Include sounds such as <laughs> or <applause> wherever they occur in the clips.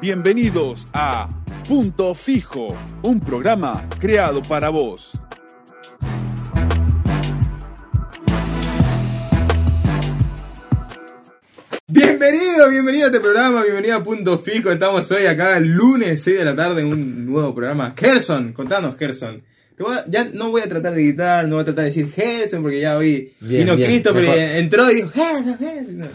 Bienvenidos a Punto Fijo, un programa creado para vos. Bienvenido, bienvenido a este programa, bienvenido a Punto Fijo. Estamos hoy acá el lunes 6 de la tarde en un nuevo programa. Gerson, contanos, Gerson. Te voy a- ya no voy a tratar de gritar, no voy a tratar de decir Gerson porque ya hoy Bien, vino bien, Cristo, pero entró y dijo Gerson, Gerson. No.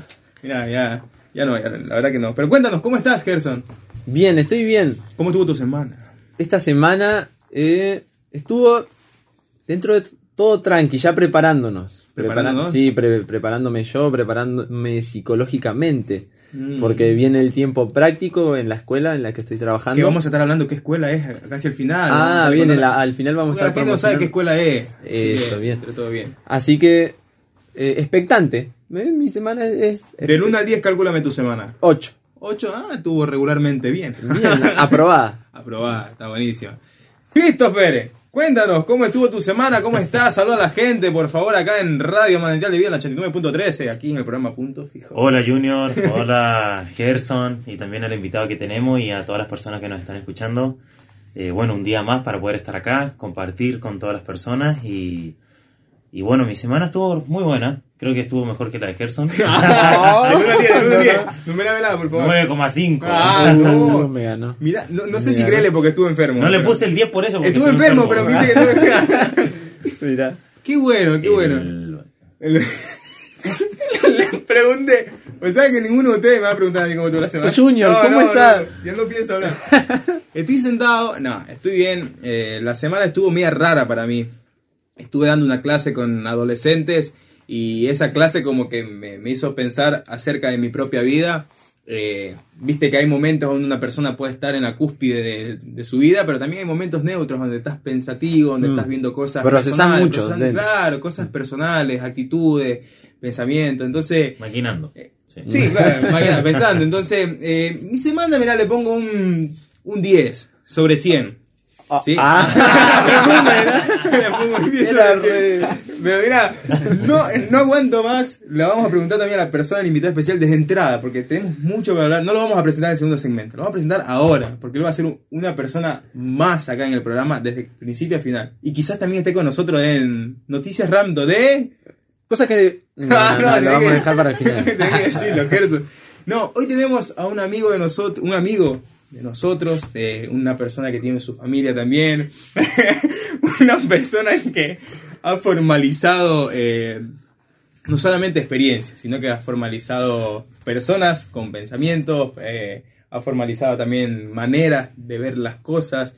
Mira, ya, ya no, ya, la verdad que no. Pero cuéntanos, ¿cómo estás, Gerson? Bien, estoy bien. ¿Cómo estuvo tu semana? Esta semana eh, estuvo dentro de todo tranqui, ya preparándonos. ¿Preparándonos? Sí, pre- preparándome yo, preparándome psicológicamente. Mm. Porque viene el tiempo práctico en la escuela en la que estoy trabajando. Que vamos a estar hablando qué escuela es casi al final. ¿no? Ah, bien, contar- la- al final vamos a Porque la estar gente no sabe qué escuela es. Eso, bien. Pero todo bien. Así que, eh, expectante. Eh, Mi semana es Del 1 al 10, calcúlame tu semana. 8. 8, ah, estuvo regularmente bien. Bien, <laughs> aprobada. Aprobada, está buenísima. Christopher, cuéntanos, ¿cómo estuvo tu semana? ¿Cómo estás? Saluda a la gente, por favor, acá en Radio Manantial de Vida, en la 89.13, aquí en el programa Punto Fijo. Hola Junior, hola <laughs> Gerson y también al invitado que tenemos y a todas las personas que nos están escuchando. Eh, bueno, un día más para poder estar acá, compartir con todas las personas y, y bueno, mi semana estuvo muy buena. Creo que estuvo mejor que la de Gerson. Del 1 al 10, del 1 al 10. Numéramela, por favor. 9,5. Ah, No no. me ganó. Mira, no, no sé si creerle porque estuve enfermo. No le pero- puse el 10 por eso. porque Estuve estuve enfermo, pero me dice que no. <laughs> Mira. Qué bueno, qué bueno. El- El- <laughs> Le pregunté, o sea que ninguno de ustedes me va a preguntar a mí cómo estuvo la semana. Junior, ¿cómo estás? No, ya no pienso hablar. Estoy sentado, no, estoy bien. Eh, la semana estuvo media rara para mí. Estuve dando una clase con adolescentes y esa clase como que me, me hizo pensar acerca de mi propia vida. Eh, Viste que hay momentos donde una persona puede estar en la cúspide de, de su vida, pero también hay momentos neutros donde estás pensativo, donde Mm. estás viendo cosas Procesás personales, mucho personales, claro, cosas personales, actitudes, pensamientos. Entonces, Maquinando. Sí. Sí, <laughs> claro, mañana pensando. Entonces, eh, mi semana, mira, le pongo un, un 10 sobre 100. ¿Sí? Ah, <laughs> le pongo un 10 Era sobre 100. Pero mira, no, no aguanto más. La vamos a preguntar también a la persona del invitado especial desde entrada, porque tenemos mucho que hablar. No lo vamos a presentar en el segundo segmento, lo vamos a presentar ahora, porque él va a ser un- una persona más acá en el programa desde principio a final. Y quizás también esté con nosotros en Noticias Ramdo de... Cosa que. No, Ah, no, lo vamos que- a dejar para el final. <laughs> que decirlo, Gerson. No, hoy tenemos a un amigo de nosotros, un amigo de nosotros, de una persona que tiene su familia también, <laughs> una persona que ha formalizado eh, no solamente experiencias, sino que ha formalizado personas con pensamientos, eh, ha formalizado también maneras de ver las cosas,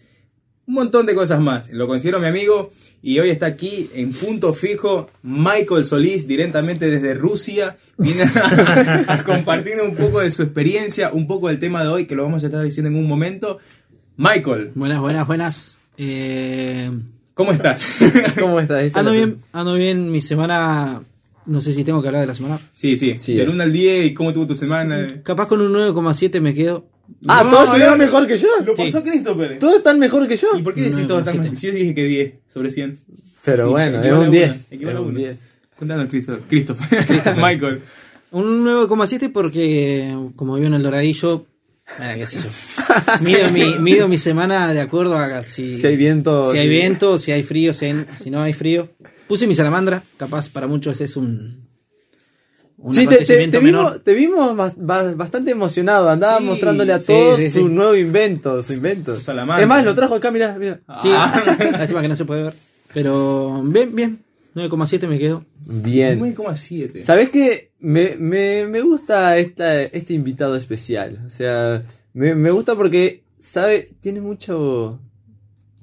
un montón de cosas más. Lo considero mi amigo y hoy está aquí en punto fijo Michael Solís directamente desde Rusia. Viene a, <laughs> a compartir un poco de su experiencia, un poco del tema de hoy que lo vamos a estar diciendo en un momento. Michael, Buenas, buenas, buenas. Eh, ¿cómo estás? <laughs> ¿Cómo estás? Esa ando bien, ando bien. Mi semana, no sé si tengo que hablar de la semana. sí, sí, Sí. Del 1 al 10 y cómo tuvo tu semana. Capaz con un 9,7 me quedo. Ah, No, todos estuvieron no, mejor que yo. Lo Sí. pasó Christopher. Todos están mejor que yo. ¿Y por qué decís No, todo no, tan siete. mal? Si yo dije que 10 sobre 100. Pero Sí, bueno, es un uno, 10. equivale Es a un uno. 10. Contanos, Christopher. <laughs> Christopher. Michael. Un 9,7 porque, como vivo en el Doradillo, bueno, qué sé yo. Mido mi, mido mi semana de acuerdo a si, Si hay viento. si hay sí. viento, si hay frío, si, hay- si no hay frío. Puse mi salamandra, capaz para muchos es un, un Sí, te, te- acontecimiento te menor. vimos, te vimos bas- ba- bastante emocionado. Andaba Sí, mostrándole a sí, todos sí, sí. su nuevo invento. Su invento. Su salamandra. Es más, lo trajo acá, mira. Sí, Ah. <laughs> lástima que no se puede ver. Pero bien, bien. 9,7 me quedo. Bien. 9,7. ¿Sabes qué? Me, me, me gusta esta, este invitado especial. O sea, me, me gusta porque, ¿sabe? Tiene mucho.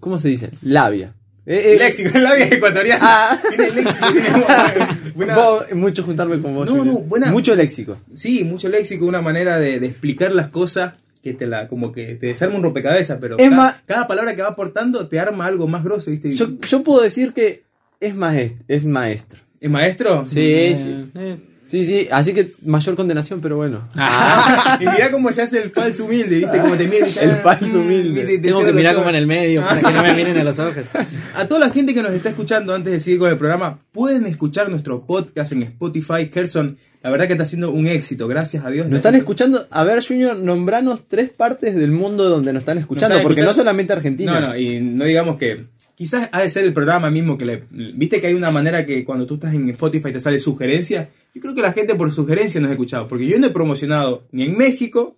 ¿Cómo se dice? Labia. Eh, eh, Léxico, la vida ecuatoriana. Ah. <laughs> Tiene léxico, tiene buena- <laughs> buena- vos- mucho juntarme con vos. No, Junior. no, buena- Mucho léxico. Sí, mucho léxico, una manera de, de explicar las cosas que te la, como que te desarma un rompecabezas, pero Es ca- más- cada palabra que va aportando te arma algo más grosso, ¿viste? Yo, yo puedo decir que es, maest- es maestro. ¿Es maestro? Sí, Eh, sí. Sí, sí, así que mayor condenación, pero bueno. <laughs> y mirá cómo se hace el falso humilde, ¿viste? Como te mira y dice, El "Ah, falso mm", humilde. y te- te Tengo que mirar como en el medio para que no me miren a los ojos. <laughs> A toda la gente que nos está escuchando antes de seguir con el programa, pueden escuchar nuestro podcast en Spotify. Gerson, la verdad que está siendo un éxito, gracias a Dios. Nos están escuchando. A ver, Junior, nombranos tres partes del mundo donde nos están escuchando, están porque escuchando- no solamente Argentina. No, no, y no digamos que. Quizás ha de ser el programa mismo que le. Viste que hay una manera que cuando tú estás en Spotify te sale sugerencia. Yo creo que la gente por sugerencia nos ha escuchado. Porque yo no he promocionado ni en México,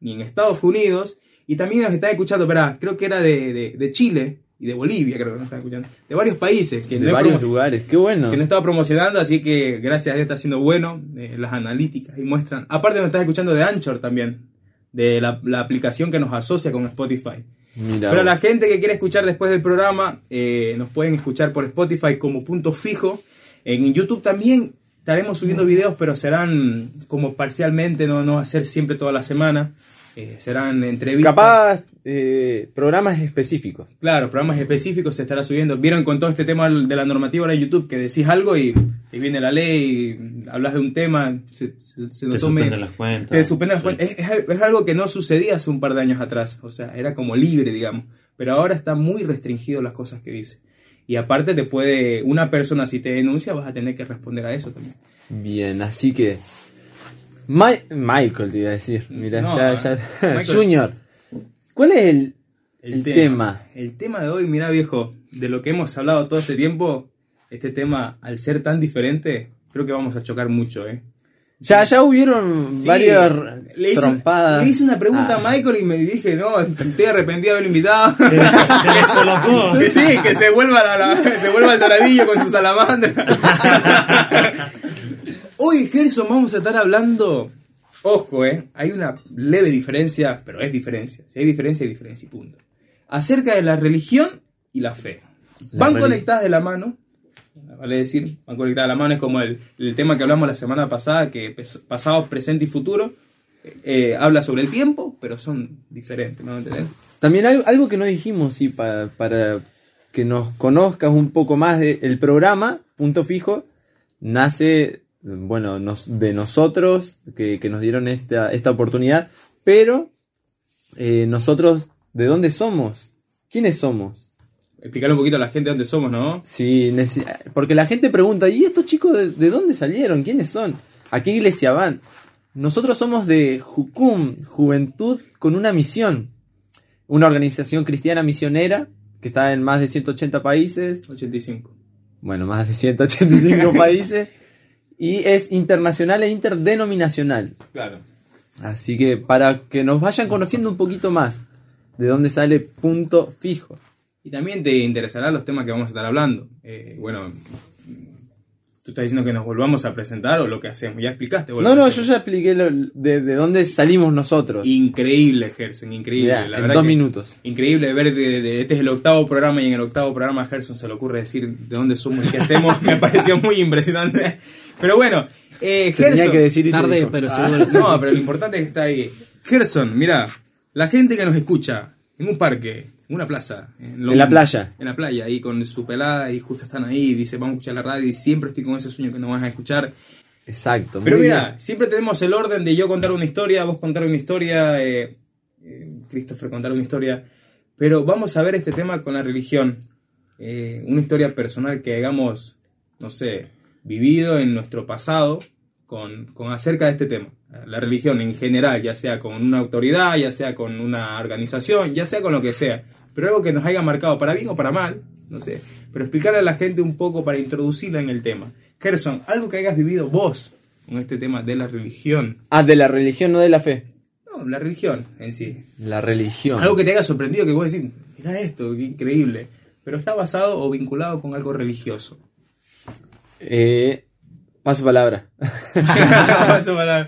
ni en Estados Unidos. Y también nos están escuchando, verá, creo que era de, de- de Chile y de Bolivia, creo que nos están escuchando. De varios países que de no varios lugares. Qué bueno. que no estaba promocionando, así que gracias a Dios está siendo bueno. eh, las analíticas y muestran. Aparte, nos estás escuchando de Anchor también, de la, la aplicación que nos asocia con Spotify. Mira Pero vos. la gente que quiere escuchar después del programa, eh, nos pueden escuchar por Spotify como punto fijo. En YouTube también estaremos subiendo videos, pero serán como parcialmente, no, no va a ser siempre toda la semana. Eh, serán entrevistas. Capaz eh, programas específicos. Claro, programas específicos se estará subiendo. Vieron con todo este tema de la normativa en YouTube que decís algo y, y viene la ley, y hablas de un tema, se, se, se Te suspenden las cuentas. te suspenden las Sí. cuentas. Es, es es algo que no sucedía hace un par de años atrás. O sea, era como libre, digamos. Pero ahora está muy restringido las cosas que dice. Y aparte te puede, una persona si te denuncia vas a tener que responder a eso también. Bien, así que. Ma- Michael te iba a decir. Mira, No, ya, eh. ya. Michael. Junior. ¿Cuál es el, el tema? El tema de hoy, mira viejo, de lo que hemos hablado todo este tiempo, este tema, al ser tan diferente, creo que vamos a chocar mucho, ¿eh? Ya, ya hubieron Sí, varias le hice, trompadas. le hice una pregunta Ah. a Michael y me dije, no, estoy arrepentido de haber invitado. <laughs> Que <laughs> sí, que se vuelva, la, la- se vuelva al doradillo con su salamandra. <laughs> Hoy, Gerson, vamos a estar hablando. Ojo, eh. Hay una leve diferencia, pero es diferencia. Si hay diferencia, hay diferencia y punto. Acerca de la religión y la fe. La Van conectadas de la mano. Vale decir, van conectadas de la mano. Es como el, el tema que hablamos la semana pasada, que pasado, presente y futuro. eh, habla sobre el tiempo, pero son diferentes, ¿no? ¿Entendés? También algo, algo que no dijimos, sí, pa- para que nos conozcas un poco más del programa, punto fijo, nace, bueno, nos- de nosotros que, que nos dieron esta, esta oportunidad, pero eh, nosotros, ¿de dónde somos? ¿Quiénes somos? Explicarle un poquito a la gente dónde somos, ¿no? Sí, porque la gente pregunta, ¿y estos chicos de, de dónde salieron? ¿Quiénes son? ¿A qué iglesia van? Nosotros somos de Jucum, Juventud con una misión. Una organización cristiana misionera que está en más de 180 países. 85. Bueno, más de 185 <laughs> países. Y es internacional e interdenominacional. Claro. Así que para que nos vayan conociendo un poquito más de dónde sale punto fijo. Y también te interesarán los temas que vamos a estar hablando. Eh, bueno, tú estás diciendo que nos volvamos a presentar o lo que hacemos. Ya explicaste. vos lo No, no, yo ya expliqué lo- de, de dónde salimos nosotros. Increíble, Gerson, increíble. Ya, la en verdad dos que minutos. Increíble ver, de, de- este es el octavo programa y en el octavo programa a Gerson se le ocurre decir de dónde somos y qué hacemos. <laughs> Me pareció muy impresionante. Pero bueno, eh, tenía Gerson. que decir Tarde, pero Ah, no, pero lo importante es que está ahí. Gerson, mira, la gente que nos escucha en un parque, en una plaza, En la playa. En la playa, ahí con su pelada y justo están ahí y dice, vamos a escuchar la radio y siempre estoy con ese sueño que nos vas a escuchar. Exacto. Pero mira, bien. siempre tenemos el orden de yo contar una historia, vos contar una historia, eh, eh, Christopher contar una historia. Pero vamos a ver este tema con la religión. Eh, una historia personal que hagamos, no sé, vivido en nuestro pasado con, con acerca de este tema. La religión en general, ya sea con una autoridad, ya sea con una organización, ya sea con lo que sea. Pero algo que nos haya marcado para bien o para mal, no sé. Pero explicarle a la gente un poco para introducirla en el tema. Gerson, algo que hayas vivido vos con este tema de la religión. Ah, de la religión, no de la fe. No, la religión en sí. La religión. Algo que te haya sorprendido, que vos decís, mira esto, qué increíble. Pero está basado o vinculado con algo religioso. Eh, paso palabra. <laughs> Eso para-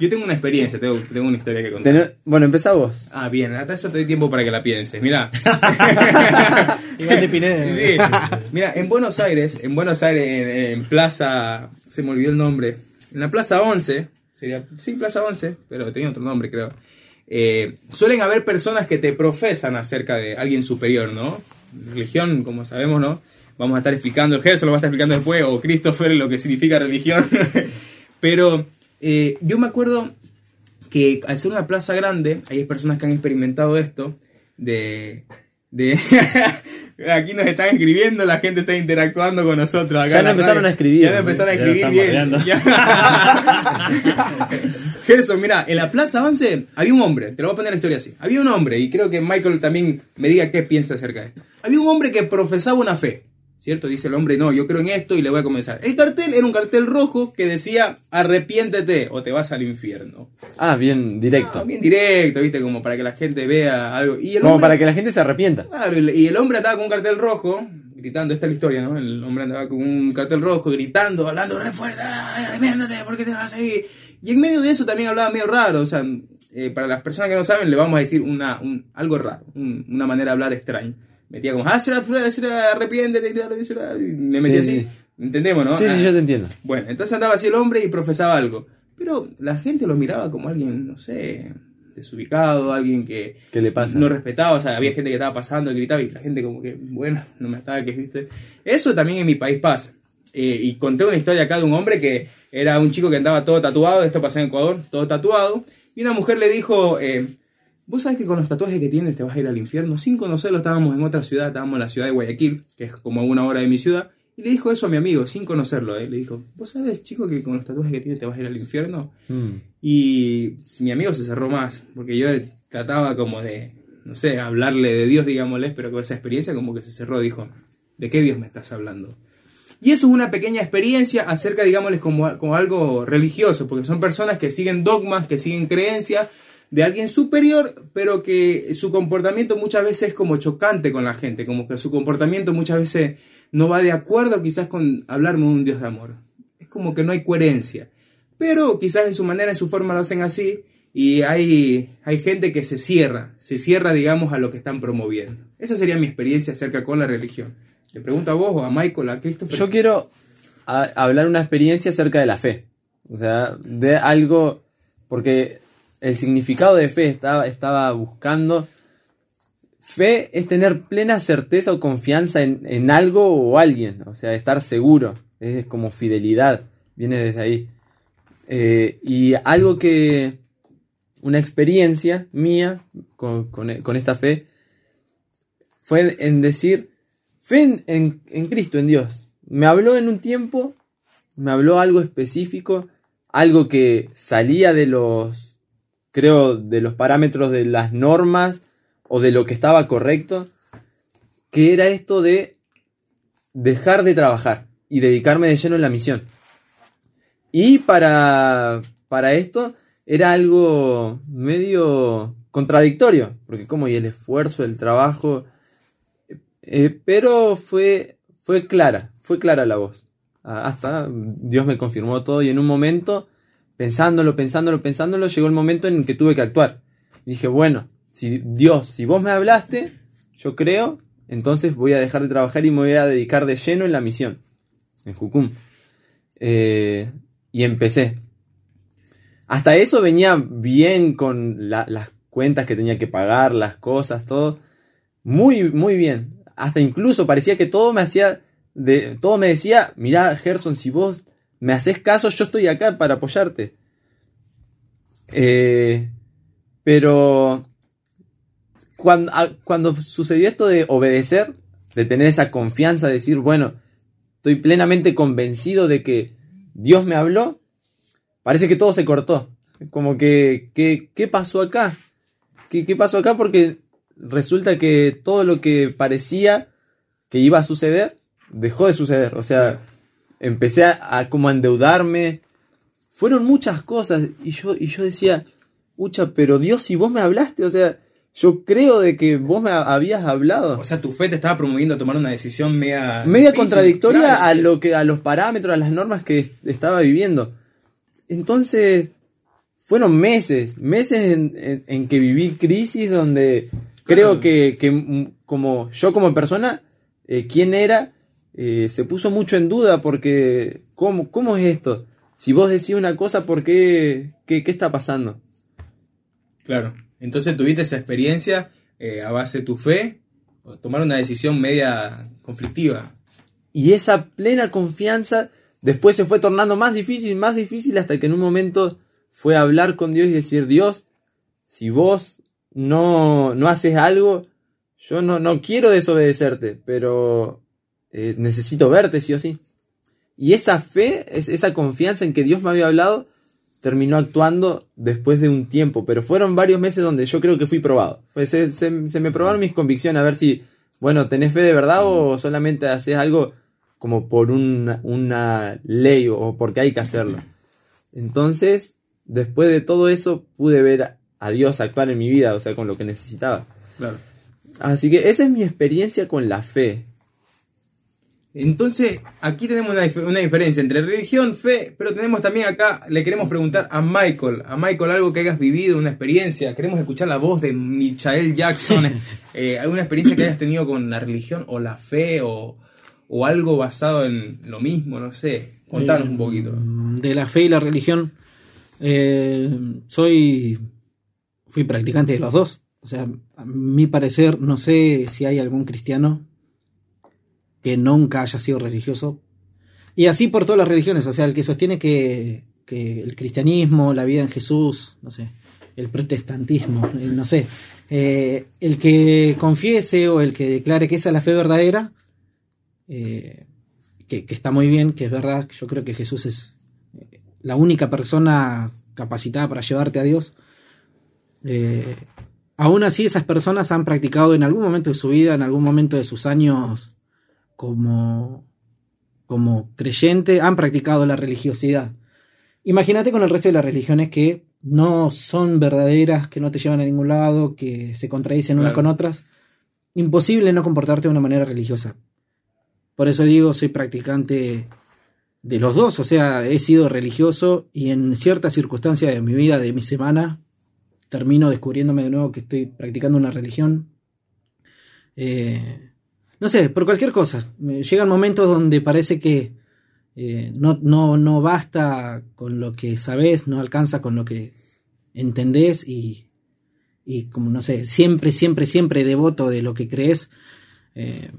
Yo tengo una experiencia, tengo, tengo una historia que contar. Ten- bueno, empezá vos. Ah, bien, hasta eso te doy tiempo para que la pienses. Mira. <laughs> Iván de Pineda. Sí. Mira, en Buenos Aires, en Buenos Aires, en, en Plaza, se me olvidó el nombre, en la Plaza 11, sería, sí, Plaza 11, pero tenía otro nombre, creo. Eh, suelen haber personas que te profesan acerca de alguien superior, ¿no? Religión, como sabemos, ¿no? Vamos a estar explicando, el Gerson lo va a estar explicando después, o Christopher, lo que significa religión. <laughs> Pero eh, yo me acuerdo que al ser una plaza grande, hay personas que han experimentado esto, de... de <laughs> Aquí nos están escribiendo, la gente está interactuando con nosotros. Acá Ya en no la empezaron radio. a escribir, Ya no ¿no? empezaron a escribir bien. <laughs> Gerson, mira, en la Plaza 11 había un hombre, te lo voy a poner la historia así. Había un hombre, y creo que Michael también me diga qué piensa acerca de esto. Había un hombre que profesaba una fe, ¿cierto? Dice el hombre, no, yo creo en esto y le voy a comenzar. El cartel era un cartel rojo que decía, arrepiéntete o te vas al infierno. Ah, bien directo. Ah, bien directo, ¿viste? Como para que la gente vea algo. Y el Como hombre- para que la gente se arrepienta. Claro, y el hombre andaba con un cartel rojo, gritando, esta es la historia, ¿no? El hombre andaba con un cartel rojo, gritando, hablando re fuerte, "Ay, arrepiéntate, ¿por qué te vas a seguir? Y en medio de eso también hablaba medio raro, o sea, eh, para las personas que no saben, le vamos a decir una, un- algo raro, un- una manera de hablar extraña. Metía como, ah, será, será, arrepiéntete, será, será", y me metía Sí, así. sí. Entendemos, ¿no? Sí, Ah, sí, yo te entiendo. bueno, entonces andaba así el hombre y profesaba algo. Pero la gente lo miraba como alguien, no sé, desubicado, alguien que ¿Qué le pasa? no respetaba. O sea, había gente que estaba pasando, gritaba y la gente como que, bueno, no me estaba que viste. Eso también en mi país pasa. Eh, y conté una historia acá de un hombre que era un chico que andaba todo tatuado, esto pasa en Ecuador, todo tatuado. Y una mujer le dijo, eh, ¿vos sabés que con los tatuajes que tienes te vas a ir al infierno? Sin conocerlo estábamos en otra ciudad, estábamos en la ciudad de Guayaquil, que es como a una hora de mi ciudad. Y le dijo eso a mi amigo, sin conocerlo. eh. Le dijo, ¿vos sabés, chico, que con los tatuajes que tienes te vas a ir al infierno? Mm. Y mi amigo se cerró más, porque yo trataba como de, no sé, hablarle de Dios, digámosles, pero con esa experiencia como que se cerró, dijo, ¿de qué Dios me estás hablando? Y eso es una pequeña experiencia acerca, digámosles, como, como algo religioso, porque son personas que siguen dogmas, que siguen creencias de alguien superior, pero que su comportamiento muchas veces es como chocante con la gente, como que su comportamiento muchas veces no va de acuerdo quizás con hablarme de un Dios de amor. Es como que no hay coherencia. Pero quizás en su manera, en su forma lo hacen así y hay, hay gente que se cierra, se cierra, digamos, a lo que están promoviendo. Esa sería mi experiencia acerca con la religión. Te pregunto a vos o a Michael, a Christopher. Yo quiero hablar una experiencia acerca de la fe. O sea, de algo. Porque el significado de fe estaba, estaba buscando. Fe es tener plena certeza o confianza en, en algo o alguien. O sea, estar seguro. Es como fidelidad. Viene desde ahí. Eh, y algo que. Una experiencia mía con, con- esta fe fue en decir fe en- en Cristo, en Dios. Me habló en un tiempo, me habló algo específico, algo que salía de los, creo, de los parámetros de las normas o de lo que estaba correcto, que era esto de dejar de trabajar y dedicarme de lleno en la misión. Y para, para esto era algo medio contradictorio, porque como y el esfuerzo, el trabajo, eh, pero fue, fue clara, fue clara la voz. Ah, Hasta Dios me confirmó todo y en un momento, pensándolo, pensándolo, pensándolo, llegó el momento en el que tuve que actuar. dije, bueno, si Dios, si vos me hablaste, yo creo, entonces voy a dejar de trabajar y me voy a dedicar de lleno en la misión, en Jucum. Eh, y empecé. Hasta eso venía bien con la- las cuentas que tenía que pagar, las cosas, todo. Muy, muy bien. Hasta incluso parecía que todo me hacía. De, todo me decía, mirá, Gerson, si vos me haces caso, yo estoy acá para apoyarte. Eh, pero cuando, a- cuando sucedió esto de obedecer, de tener esa confianza, de decir, bueno, estoy plenamente convencido de que Dios me habló, parece que todo se cortó. Como que, ¿qué pasó acá? ¿Qué, ¿Qué pasó acá? Porque resulta que todo lo que parecía que iba a suceder, dejó de suceder. O sea, empecé a, a como a endeudarme. Fueron muchas cosas. Y yo, y yo decía, ucha, pero Dios, si vos me hablaste, o sea, yo creo de que vos me ha- habías hablado. O sea, tu fe te estaba promoviendo a tomar una decisión media... media difícil, contradictoria claro, a lo que a los parámetros, a las normas que est- estaba viviendo. Entonces, fueron meses, meses en, en- en que viví crisis donde creo que, que, mm, como yo como persona, eh, quién era, eh, se puso mucho en duda porque ¿cómo, cómo es esto? Si vos decís una cosa, ¿por qué? ¿Qué, qué está pasando? Claro. Entonces tuviste esa experiencia eh, a base de tu fe, o tomar una decisión media conflictiva. Y esa plena confianza después se fue tornando más difícil, más difícil, hasta que en un momento fue a hablar con Dios y decir, Dios, si vos no, no haces algo, yo no, no quiero desobedecerte, pero eh, necesito verte sí o sí. Y esa fe, es, esa confianza en que Dios me había hablado, terminó actuando después de un tiempo, pero fueron varios meses donde yo creo que fui probado. Fue, se, se- se me probaron mis convicciones a ver si, bueno, tenés fe de verdad o solamente haces algo como por una, una ley o porque hay que hacerlo. Entonces, después de todo eso, pude ver a- a Dios actuar en mi vida, o sea, con lo que necesitaba. Claro. Así que esa es mi experiencia con la fe. Entonces, aquí tenemos una, dif- una diferencia entre religión, fe, pero tenemos también acá, le queremos preguntar a Michael, a Michael algo que hayas vivido, una experiencia, queremos escuchar la voz de Michael Jackson, <laughs> eh, alguna experiencia que hayas tenido con la religión o la fe o, o algo basado en lo mismo, no sé, contanos un poquito. De la fe y la religión, eh, soy. Fui practicante de los dos. O sea, a mi parecer, no sé si hay algún cristiano que nunca haya sido religioso. Y así por todas las religiones. O sea, el que sostiene que, que el cristianismo, la vida en Jesús, no sé, el protestantismo, eh, no sé. eh, el que confiese o el que declare que esa es la fe verdadera, eh, que, que está muy bien, que es verdad, yo creo que Jesús es la única persona capacitada para llevarte a Dios. Eh, aún así, esas personas han practicado en algún momento de su vida, en algún momento de sus años como, como creyente, han practicado la religiosidad. Imagínate con el resto de las religiones que no son verdaderas, que no te llevan a ningún lado, que se contradicen unas con otras. Imposible no comportarte de una manera religiosa. Por eso digo, soy practicante de los dos, o sea, he sido religioso y en ciertas circunstancias de mi vida, de mi semana, termino descubriéndome de nuevo que estoy practicando una religión. Eh, no sé, por cualquier cosa. Llegan momentos donde parece que eh, no, no, no basta con lo que sabes, no alcanza con lo que entendés y, y como no sé, siempre, siempre, siempre devoto de lo que crees. eh,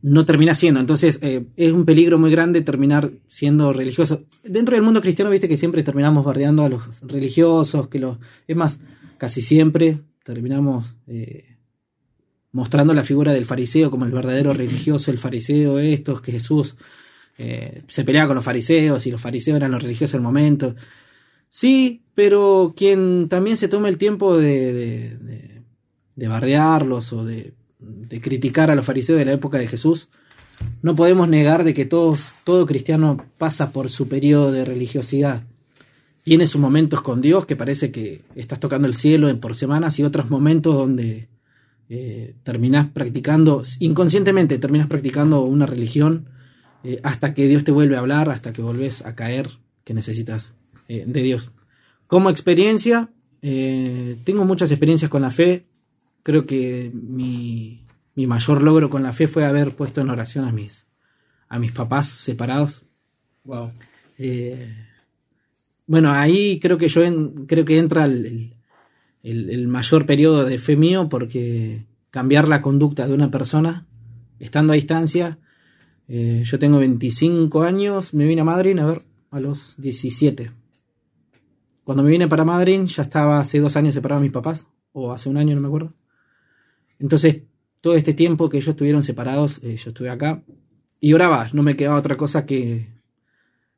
no termina siendo. Entonces eh, es un peligro muy grande terminar siendo religioso. Dentro del mundo cristiano, viste que siempre terminamos bardeando a los religiosos, que los... Es más, casi siempre terminamos mostrando la figura del fariseo como el verdadero religioso, el fariseo estos, que Jesús eh, se peleaba con los fariseos y los fariseos eran los religiosos del momento. Sí, pero quien también se tome el tiempo de, de, de- de bardearlos o de, de criticar a los fariseos de la época de Jesús, no podemos negar de que todos, todo cristiano pasa por su periodo de religiosidad. Tiene sus momentos con Dios, que parece que estás tocando el cielo en por semanas, y otros momentos donde eh, terminás practicando, inconscientemente terminas practicando una religión eh, hasta que Dios te vuelve a hablar, hasta que volvés a caer que necesitas eh, de Dios. Como experiencia, eh, tengo muchas experiencias con la fe. Creo que mi, mi mayor logro con la fe fue haber puesto en oración a mis, a mis papás separados. Wow. Bueno, ahí creo que yo en- creo que entra el, el- el- mayor periodo de fe mío porque cambiar la conducta de una persona estando a distancia. eh, yo tengo 25 años, me vine a Madrid a ver a los 17. Cuando me vine para Madrid ya estaba hace dos años separado de mis papás, o hace un año, no me acuerdo. Entonces, todo este tiempo que ellos estuvieron separados, eh, yo estuve acá y oraba, no me quedaba otra cosa que,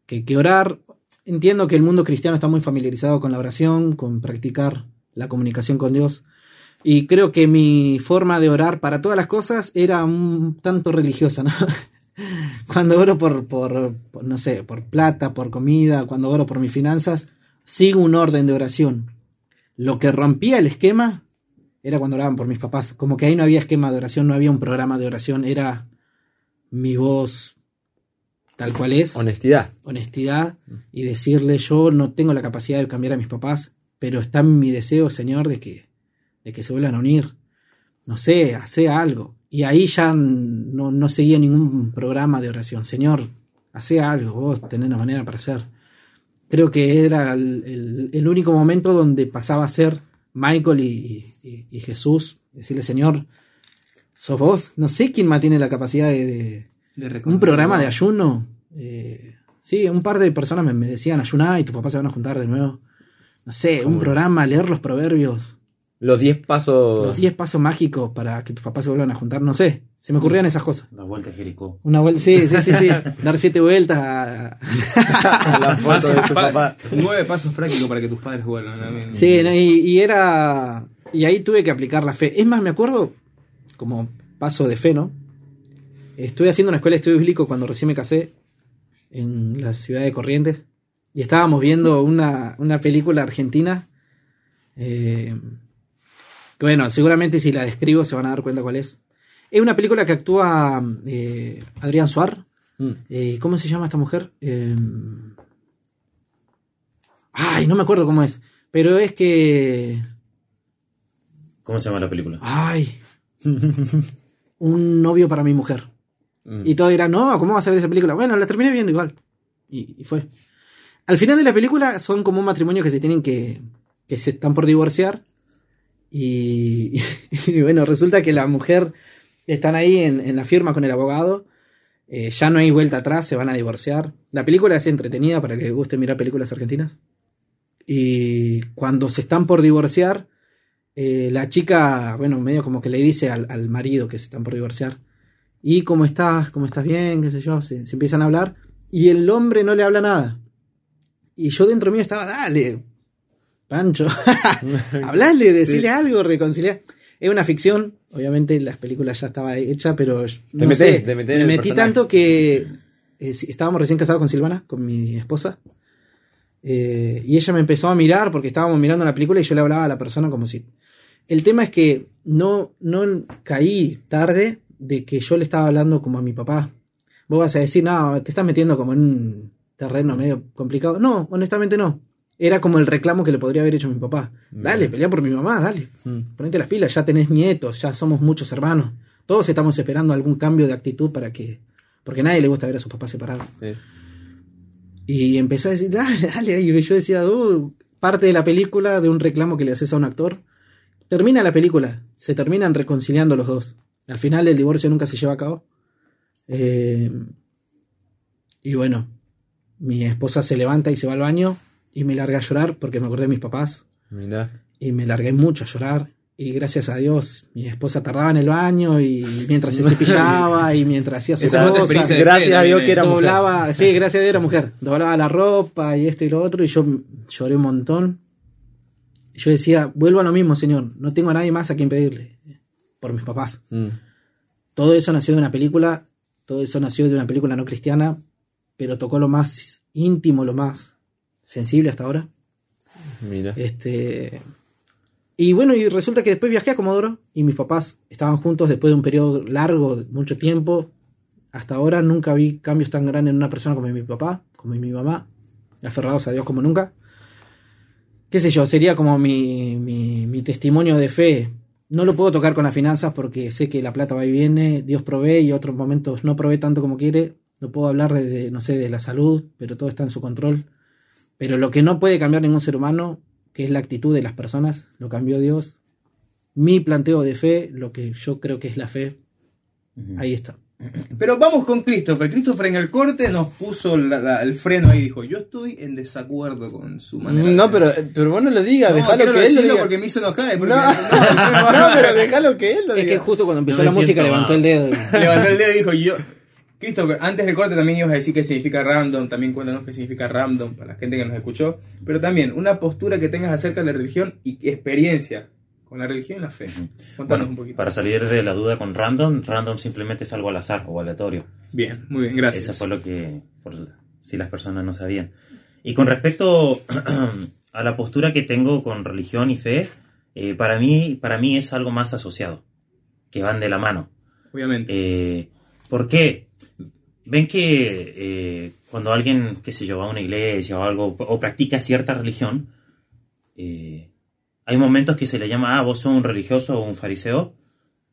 que orar. Entiendo que el mundo cristiano está muy familiarizado con la oración, con practicar la comunicación con Dios. Y creo que mi forma de orar para todas las cosas era un tanto religiosa, ¿no? <laughs> Cuando oro por, por, por, no sé, por plata, por comida, cuando oro por mis finanzas, sigo un orden de oración. Lo que rompía el esquema era cuando oraban por mis papás. Como que ahí no había esquema de oración, no había un programa de oración, era mi voz tal cual es Honestidad. honestidad y decirle yo no tengo la capacidad de cambiar a mis papás, pero está en mi deseo, Señor, de que, de que se vuelvan a unir. No sé, hace algo. Y ahí ya no, no seguía ningún programa de oración. Señor, hace algo, vos tenés una manera para hacer. Creo que era el, el- el único momento donde pasaba a ser Michael y, y- y Jesús. Decirle, Señor, sos vos. No sé quién más tiene la capacidad de- de, De un programa de ayuno, eh, Sí, un par de personas me, me decían, ayuná y tus papás se van a juntar de nuevo. No sé, un programa, leer los proverbios, Los 10 pasos. los 10 pasos mágicos para que tus papás se vuelvan a juntar, no sé. Se me ocurrían esas cosas. La vuelta a Jericó. Una vuelta, sí, sí, sí, sí. <laughs> Dar siete vueltas a... <laughs> la foto de tu Pa- papá. Nueve pasos prácticos para que tus padres vuelvan. también. Sí, no, y, y era. Y ahí tuve que aplicar la fe. Es más, me acuerdo, como paso de fe, ¿no? Estuve haciendo una escuela de estudio bíblico cuando recién me casé en la ciudad de Corrientes. Y estábamos viendo una, una película argentina. eh, que bueno, seguramente si la describo se van a dar cuenta cuál es. Es una película que actúa eh, Adrián Suar. Mm. Eh, ¿Cómo se llama esta mujer? Eh, ay, no me acuerdo cómo es. Pero es que. ¿Cómo se llama la película? Ay. <laughs> un novio para mi mujer. Mm. Y todos dirán, no, ¿cómo vas a ver esa película? Bueno, la terminé viendo igual. Y, y fue. Al final de la película son como un matrimonio que se tienen que. que se están por divorciar. Y, <laughs> y bueno, resulta que la mujer están ahí en, en la firma con el abogado. eh, ya no hay vuelta atrás, se van a divorciar. La película es entretenida para que guste mirar películas argentinas. Y cuando se están por divorciar, eh, la chica, bueno, medio como que le dice al, al marido que se están por divorciar. ¿Y cómo estás? ¿Cómo estás bien? ¿Qué sé yo? Se empiezan a hablar. Y el hombre no le habla nada. Y yo dentro mío estaba, dale, Pancho, <laughs> <laughs> hablale, decirle algo, reconciliar. Es una ficción, obviamente la película ya estaba hecha, pero no metés, sé, te metés me metí personaje. tanto que eh, estábamos recién casados con Silvana, con mi esposa. Eh, y ella me empezó a mirar porque estábamos mirando una película y yo le hablaba a la persona como si. El tema es que no, no caí tarde de que yo le estaba hablando como a mi papá. Vos vas a decir, no, te estás metiendo como en un terreno medio complicado. No, honestamente no. Era como el reclamo que le podría haber hecho a mi papá. Dale, pelea por mi mamá, dale. Mm. Ponete las pilas, ya tenés nietos, ya somos muchos hermanos. Todos estamos esperando algún cambio de actitud para que. Porque a nadie le gusta ver a sus papás separados. Sí. Y empecé a decir, dale, dale. Y yo decía, "Uh", parte de la película de un reclamo que le haces a un actor. Termina la película, se terminan reconciliando los dos. Al final el divorcio nunca se lleva a cabo. Eh, y bueno, mi esposa se levanta y se va al baño y me larga a llorar porque me acordé de mis papás Mirá. y me largué mucho a llorar. Y gracias a Dios, mi esposa tardaba en el baño y mientras se cepillaba y mientras hacía sus Esa cosas, Gracias fe a Dios que era ¿eh? mujer. doblaba, sí, gracias a Dios era mujer, doblaba la ropa y esto y lo otro y yo lloré un montón. Yo decía, vuelvo a lo mismo, Señor, no tengo a nadie más a quien pedirle, por mis papás. Mm. Todo eso nació de una película, todo eso nació de una película no cristiana, pero tocó lo más íntimo, lo más sensible hasta ahora. Mira. Este. Y bueno, y resulta que después viajé a Comodoro y mis papás estaban juntos después de un periodo largo, mucho tiempo. Hasta ahora nunca vi cambios tan grandes en una persona como mi papá, como mi mamá, aferrados a Dios como nunca. Qué sé yo, sería como mi, mi, mi testimonio de fe. No lo puedo tocar con las finanzas porque sé que la plata va y viene, Dios provee y otros momentos no provee tanto como quiere. No puedo hablar de, de, no sé, de la salud, pero todo está en su control. Pero lo que no puede cambiar ningún ser humano, que es la actitud de las personas, lo cambió Dios. Mi planteo de fe, lo que yo creo que es la fe, ahí está. Pero vamos con Christopher. Christopher en el corte nos puso la- la- el freno ahí y dijo, yo estoy en desacuerdo con su manera. de No, pero, pensar". pero vos no lo digas, No, dejalo que él lo diga. porque me hizo enojar. porque- No. no, <laughs> pero déjalo que él lo Es diga. que justo cuando empezó No la música siento levantó el dedo. Levantó el dedo y dijo yo. Christopher, antes del corte también ibas a decir qué significa random, también cuéntanos qué significa random para la gente que nos escuchó, pero también una postura que tengas acerca de la religión y experiencia con la religión y la fe. Contanos Bueno, un poquito. para salir de la duda con random, random simplemente es algo al azar o aleatorio. Bien, muy bien, gracias. Eso fue lo que, por si las personas no sabían. Y con respecto <clears throat> a la postura que tengo con religión y fe, eh, para, mí, para mí es algo más asociado, que van de la mano. Obviamente. Eh, ¿Por qué? Ven que eh, cuando alguien, qué sé yo, va a una iglesia o algo, o practica cierta religión, eh, hay momentos que se le llama, ah, vos sos un religioso o un fariseo,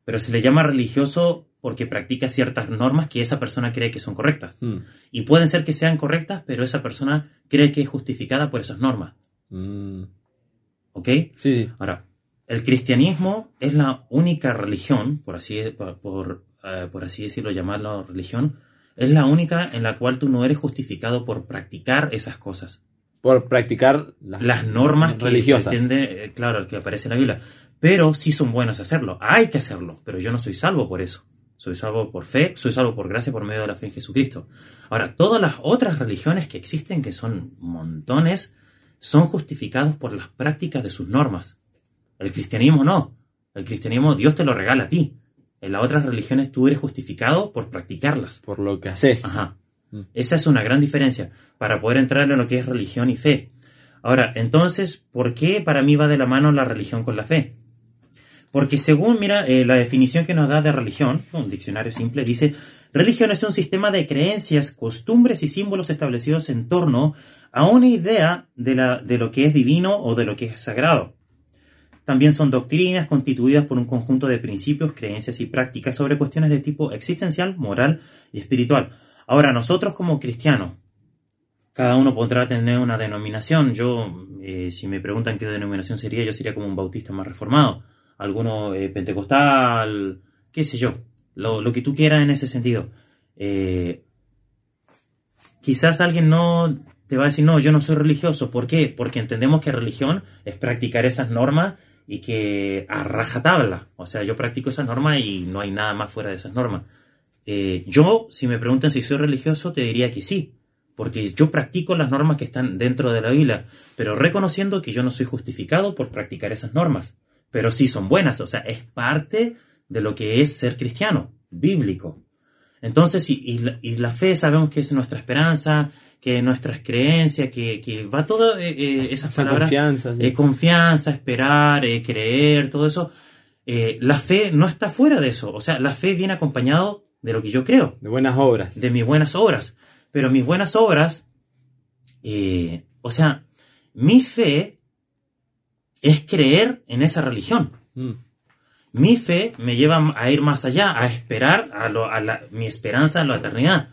pero se le llama religioso porque practica ciertas normas que esa persona cree que son correctas. Mm. Y pueden ser que sean correctas, pero esa persona cree que es justificada por esas normas. Mm. ¿Ok? Sí, sí. Ahora, el cristianismo es la única religión, por así, por, por, eh, por así decirlo, llamarlo religión, Es la única en la cual tú no eres justificado por practicar esas cosas. Por practicar las, Las normas que religiosas. entiende, eh, claro, que aparece en la Biblia. Pero sí son buenas hacerlo. Hay que hacerlo. Pero yo no soy salvo por eso. Soy salvo por fe, soy salvo por gracia por medio de la fe en Jesucristo. Ahora, todas las otras religiones que existen, que son montones, son justificados por las prácticas de sus normas. El cristianismo no. El cristianismo Dios te lo regala a ti. En las otras religiones tú eres justificado por practicarlas. Por lo que haces. Ajá. Mm. Esa es una gran diferencia para poder entrar en lo que es religión y fe. Ahora, entonces, ¿por qué para mí va de la mano la religión con la fe? Porque según, mira, eh, la definición que nos da de religión, un diccionario simple, dice, religión es un sistema de creencias, costumbres y símbolos establecidos en torno a una idea de, la, de lo que es divino o de lo que es sagrado. También son doctrinas constituidas por un conjunto de principios, creencias y prácticas sobre cuestiones de tipo existencial, moral y espiritual. Ahora, nosotros como cristianos, cada uno podrá tener una denominación. Yo, eh, si me preguntan qué denominación sería, yo sería como un bautista más reformado. Alguno eh, pentecostal, qué sé yo. Lo, lo que tú quieras en ese sentido. Eh, quizás alguien no te va a decir, no, yo no soy religioso. ¿Por qué? Porque entendemos que religión es practicar esas normas y que a rajatabla. O sea, yo practico esas normas y no hay nada más fuera de esas normas. Eh, yo, si me preguntan si soy religioso, te diría que sí, porque yo practico las normas que están dentro de la Biblia, pero reconociendo que yo no soy justificado por practicar esas normas, pero sí son buenas, o sea, es parte de lo que es ser cristiano, bíblico. Entonces, y, y la, y la fe sabemos que es nuestra esperanza, que nuestras creencias, que, que va todo eh, eh, esas Esa palabras confianza. sí. eh, confianza, esperar, eh, creer, todo eso. La fe no está fuera de eso. O sea, la fe viene acompañado de lo que yo creo, de buenas obras. de mis buenas obras. Pero mis buenas obras, o sea, mi fe es creer en esa religión. Mm. Mi fe me lleva a ir más allá, a esperar a, lo- a la- mi esperanza en la eternidad.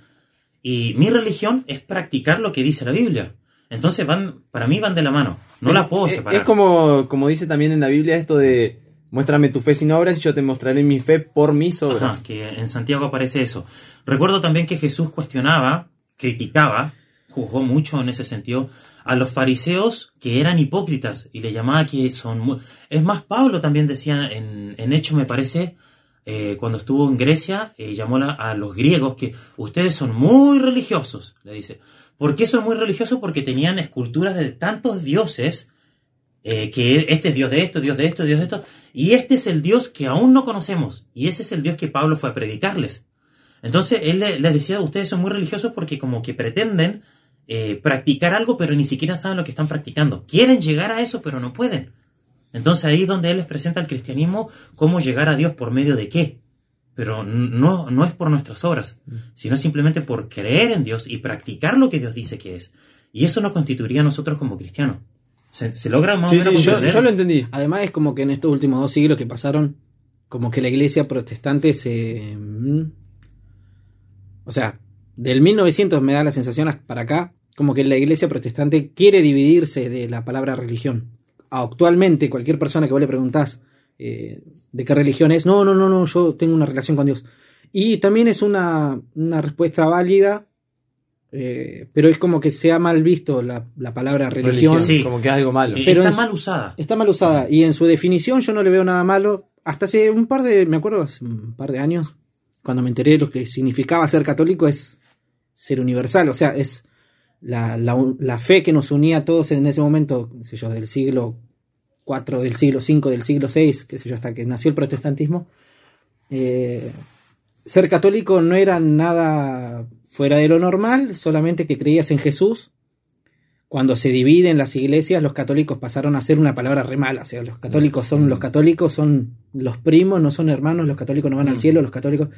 Y mi religión es practicar lo que dice la Biblia. Entonces van, para mí van de la mano. No la puedo Es- separar. Es como, como dice también en la Biblia esto de muéstrame tu fe sin obras y yo te mostraré mi fe por mis obras. Ajá, que en Santiago aparece eso. Recuerdo también que Jesús cuestionaba, criticaba, juzgó mucho en ese sentido a los fariseos que eran hipócritas y le llamaba que son... mu- Es más, Pablo también decía en, en Hecho, me parece, eh, cuando estuvo en Grecia, eh, llamó la- a los griegos que ustedes son muy religiosos, le dice. ¿Por qué son muy religiosos? Porque tenían esculturas de tantos dioses eh, que este es Dios de esto, Dios de esto, Dios de esto, y este es el Dios que aún no conocemos, y ese es el Dios que Pablo fue a predicarles. Entonces él le- les decía, ustedes son muy religiosos porque como que pretenden eh, practicar algo, pero ni siquiera saben lo que están practicando. Quieren llegar a eso, pero no pueden. Entonces ahí es donde él les presenta al cristianismo cómo llegar a Dios por medio de qué. Pero no, no es por nuestras obras, sino simplemente por creer en Dios y practicar lo que Dios dice que es. Y eso nos constituiría a nosotros como cristianos. ¿Se, se logra más Sí, o menos sí, yo, yo lo entendí. Además es como que en estos últimos dos siglos que pasaron, como que la iglesia protestante se... mm, O sea, del 1900 me da la sensación hasta para acá, como que la iglesia protestante quiere dividirse de la palabra religión. Actualmente, cualquier persona que vos le preguntás eh, de qué religión es, no, no, no, no, yo tengo una relación con Dios. Y también es una, una respuesta válida, eh, pero es como que se ha mal visto la, la palabra religión. Religión, Sí. como que es algo malo. Pero está en- mal usada. Está mal usada y en su definición yo no le veo nada malo. Hasta hace un par de, me acuerdo, hace un par de años, cuando me enteré de lo que significaba ser católico es ser universal, o sea, es la, la, la fe que nos unía a todos en ese momento, qué sé yo, del siglo IV, del siglo V, del siglo VI, qué sé yo, hasta que nació el protestantismo. Eh, ser católico no era nada fuera de lo normal, solamente que creías en Jesús cuando se dividen las iglesias, los católicos pasaron a ser una palabra re mala. O sea, los católicos son los católicos, son los primos, no son hermanos, los católicos no van al cielo, los católicos.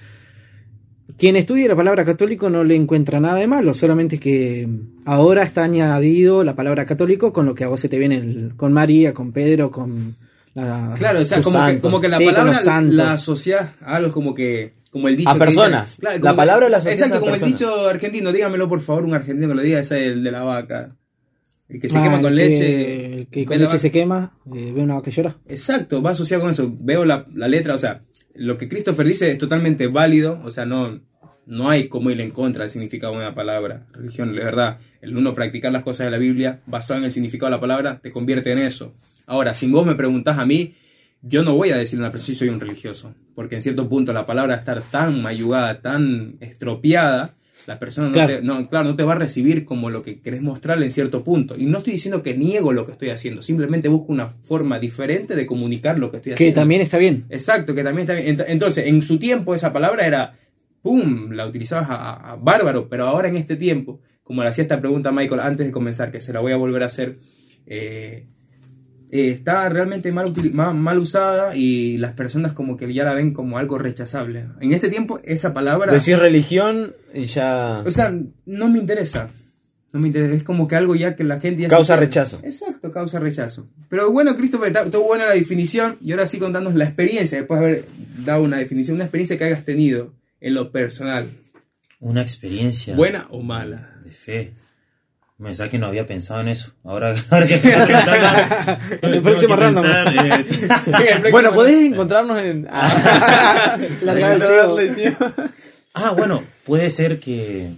Quien estudia la palabra católico no le encuentra nada de malo, solamente que ahora está añadido la palabra católico con lo que a vos se te viene el- con María, con Pedro, con la, Claro, o sea, como que, como que la Sí, con palabra los santos. la asocias a algo como que como el dicho A que personas. dice- claro, La palabra la asocias Exacto, a como personas. el dicho argentino, dígamelo por favor, un argentino que lo diga, ese es el de la vaca. El que se Ah, quema con el que- leche. el que con leche vaca. se quema, eh, ve una vaca llora. Exacto, va asociado con eso. Veo la, la letra, o sea, lo que Christopher dice es totalmente válido, o sea, no, no hay cómo ir en contra del significado de una palabra. Religión, de verdad, el uno practicar las cosas de la Biblia basado en el significado de la palabra te convierte en eso. Ahora, si vos me preguntás a mí, yo no voy a decir una persona si soy un religioso, porque en cierto punto la palabra estar tan mayugada, tan estropeada, la persona no, Claro. Te, no, claro, no te va a recibir como lo que querés mostrarle en cierto punto. Y no estoy diciendo que niego lo que estoy haciendo, simplemente busco una forma diferente de comunicar lo que estoy Que haciendo. también está bien. Exacto, que también está bien. Ent- Entonces, en su tiempo esa palabra era, ¡pum!, la utilizabas a bárbaro, pero ahora en este tiempo, como le hacía esta pregunta a Michael antes de comenzar, que se la voy a volver a hacer, eh, eh, está realmente mal, mal, usada y las personas como que ya la ven como algo rechazable. En este tiempo esa palabra... Decir religión y ya... O sea, no me interesa. No me interesa. Es como que algo ya que la gente ya Causa se- rechazo. Exacto, causa rechazo. Pero bueno, Christopher, estuvo buena la definición. Y ahora sí contándonos la experiencia, después de haber dado una definición, una experiencia que hayas tenido en lo personal. Una experiencia. ¿Buena o mala? De fe. Me sa que no había pensado en eso. Ahora, <laughs> ahora que En <laughs> el tengo próximo random. pensar, eh, <laughs> Bueno, podés encontrarnos en... Larga el chivo. Ah, bueno, puede ser que.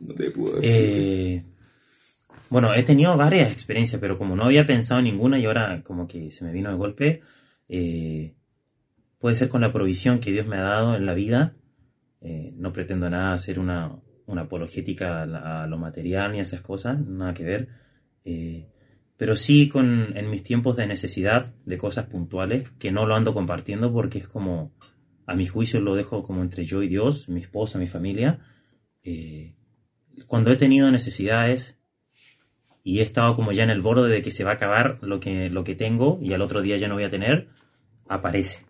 No te puedo decir. eh, bueno, he tenido varias experiencias, pero como no había pensado en ninguna y ahora como que se me vino de golpe, eh, puede ser con la provisión que Dios me ha dado en la vida. Eh, no pretendo nada hacer una, una apologética a, lo material ni a esas cosas, nada que ver. Eh, pero sí con, en mis tiempos de necesidad de cosas puntuales, que no lo ando compartiendo porque es como, a mi juicio lo dejo como entre yo y Dios, mi esposa, mi familia. Eh, cuando he tenido necesidades y he estado como ya en el borde de que se va a acabar lo que, lo que tengo y al otro día ya no voy a tener, aparece.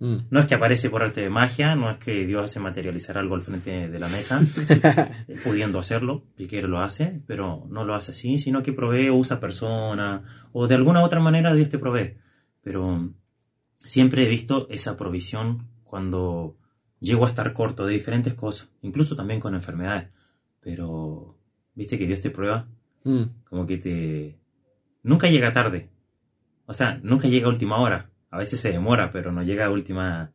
Mm. No es que aparece por arte de magia, no es que Dios hace materializar algo al frente de la mesa, <laughs> eh, pudiendo hacerlo, si quiere lo hace, pero no lo hace así, sino que provee o usa persona, o de alguna otra manera Dios te provee. Pero siempre he visto esa provisión cuando llego a estar corto de diferentes cosas, incluso también con enfermedades. Pero, viste que Dios te prueba, Mm. como que te... Nunca llega tarde. O sea, nunca llega a última hora. A veces se demora, pero no llega a última...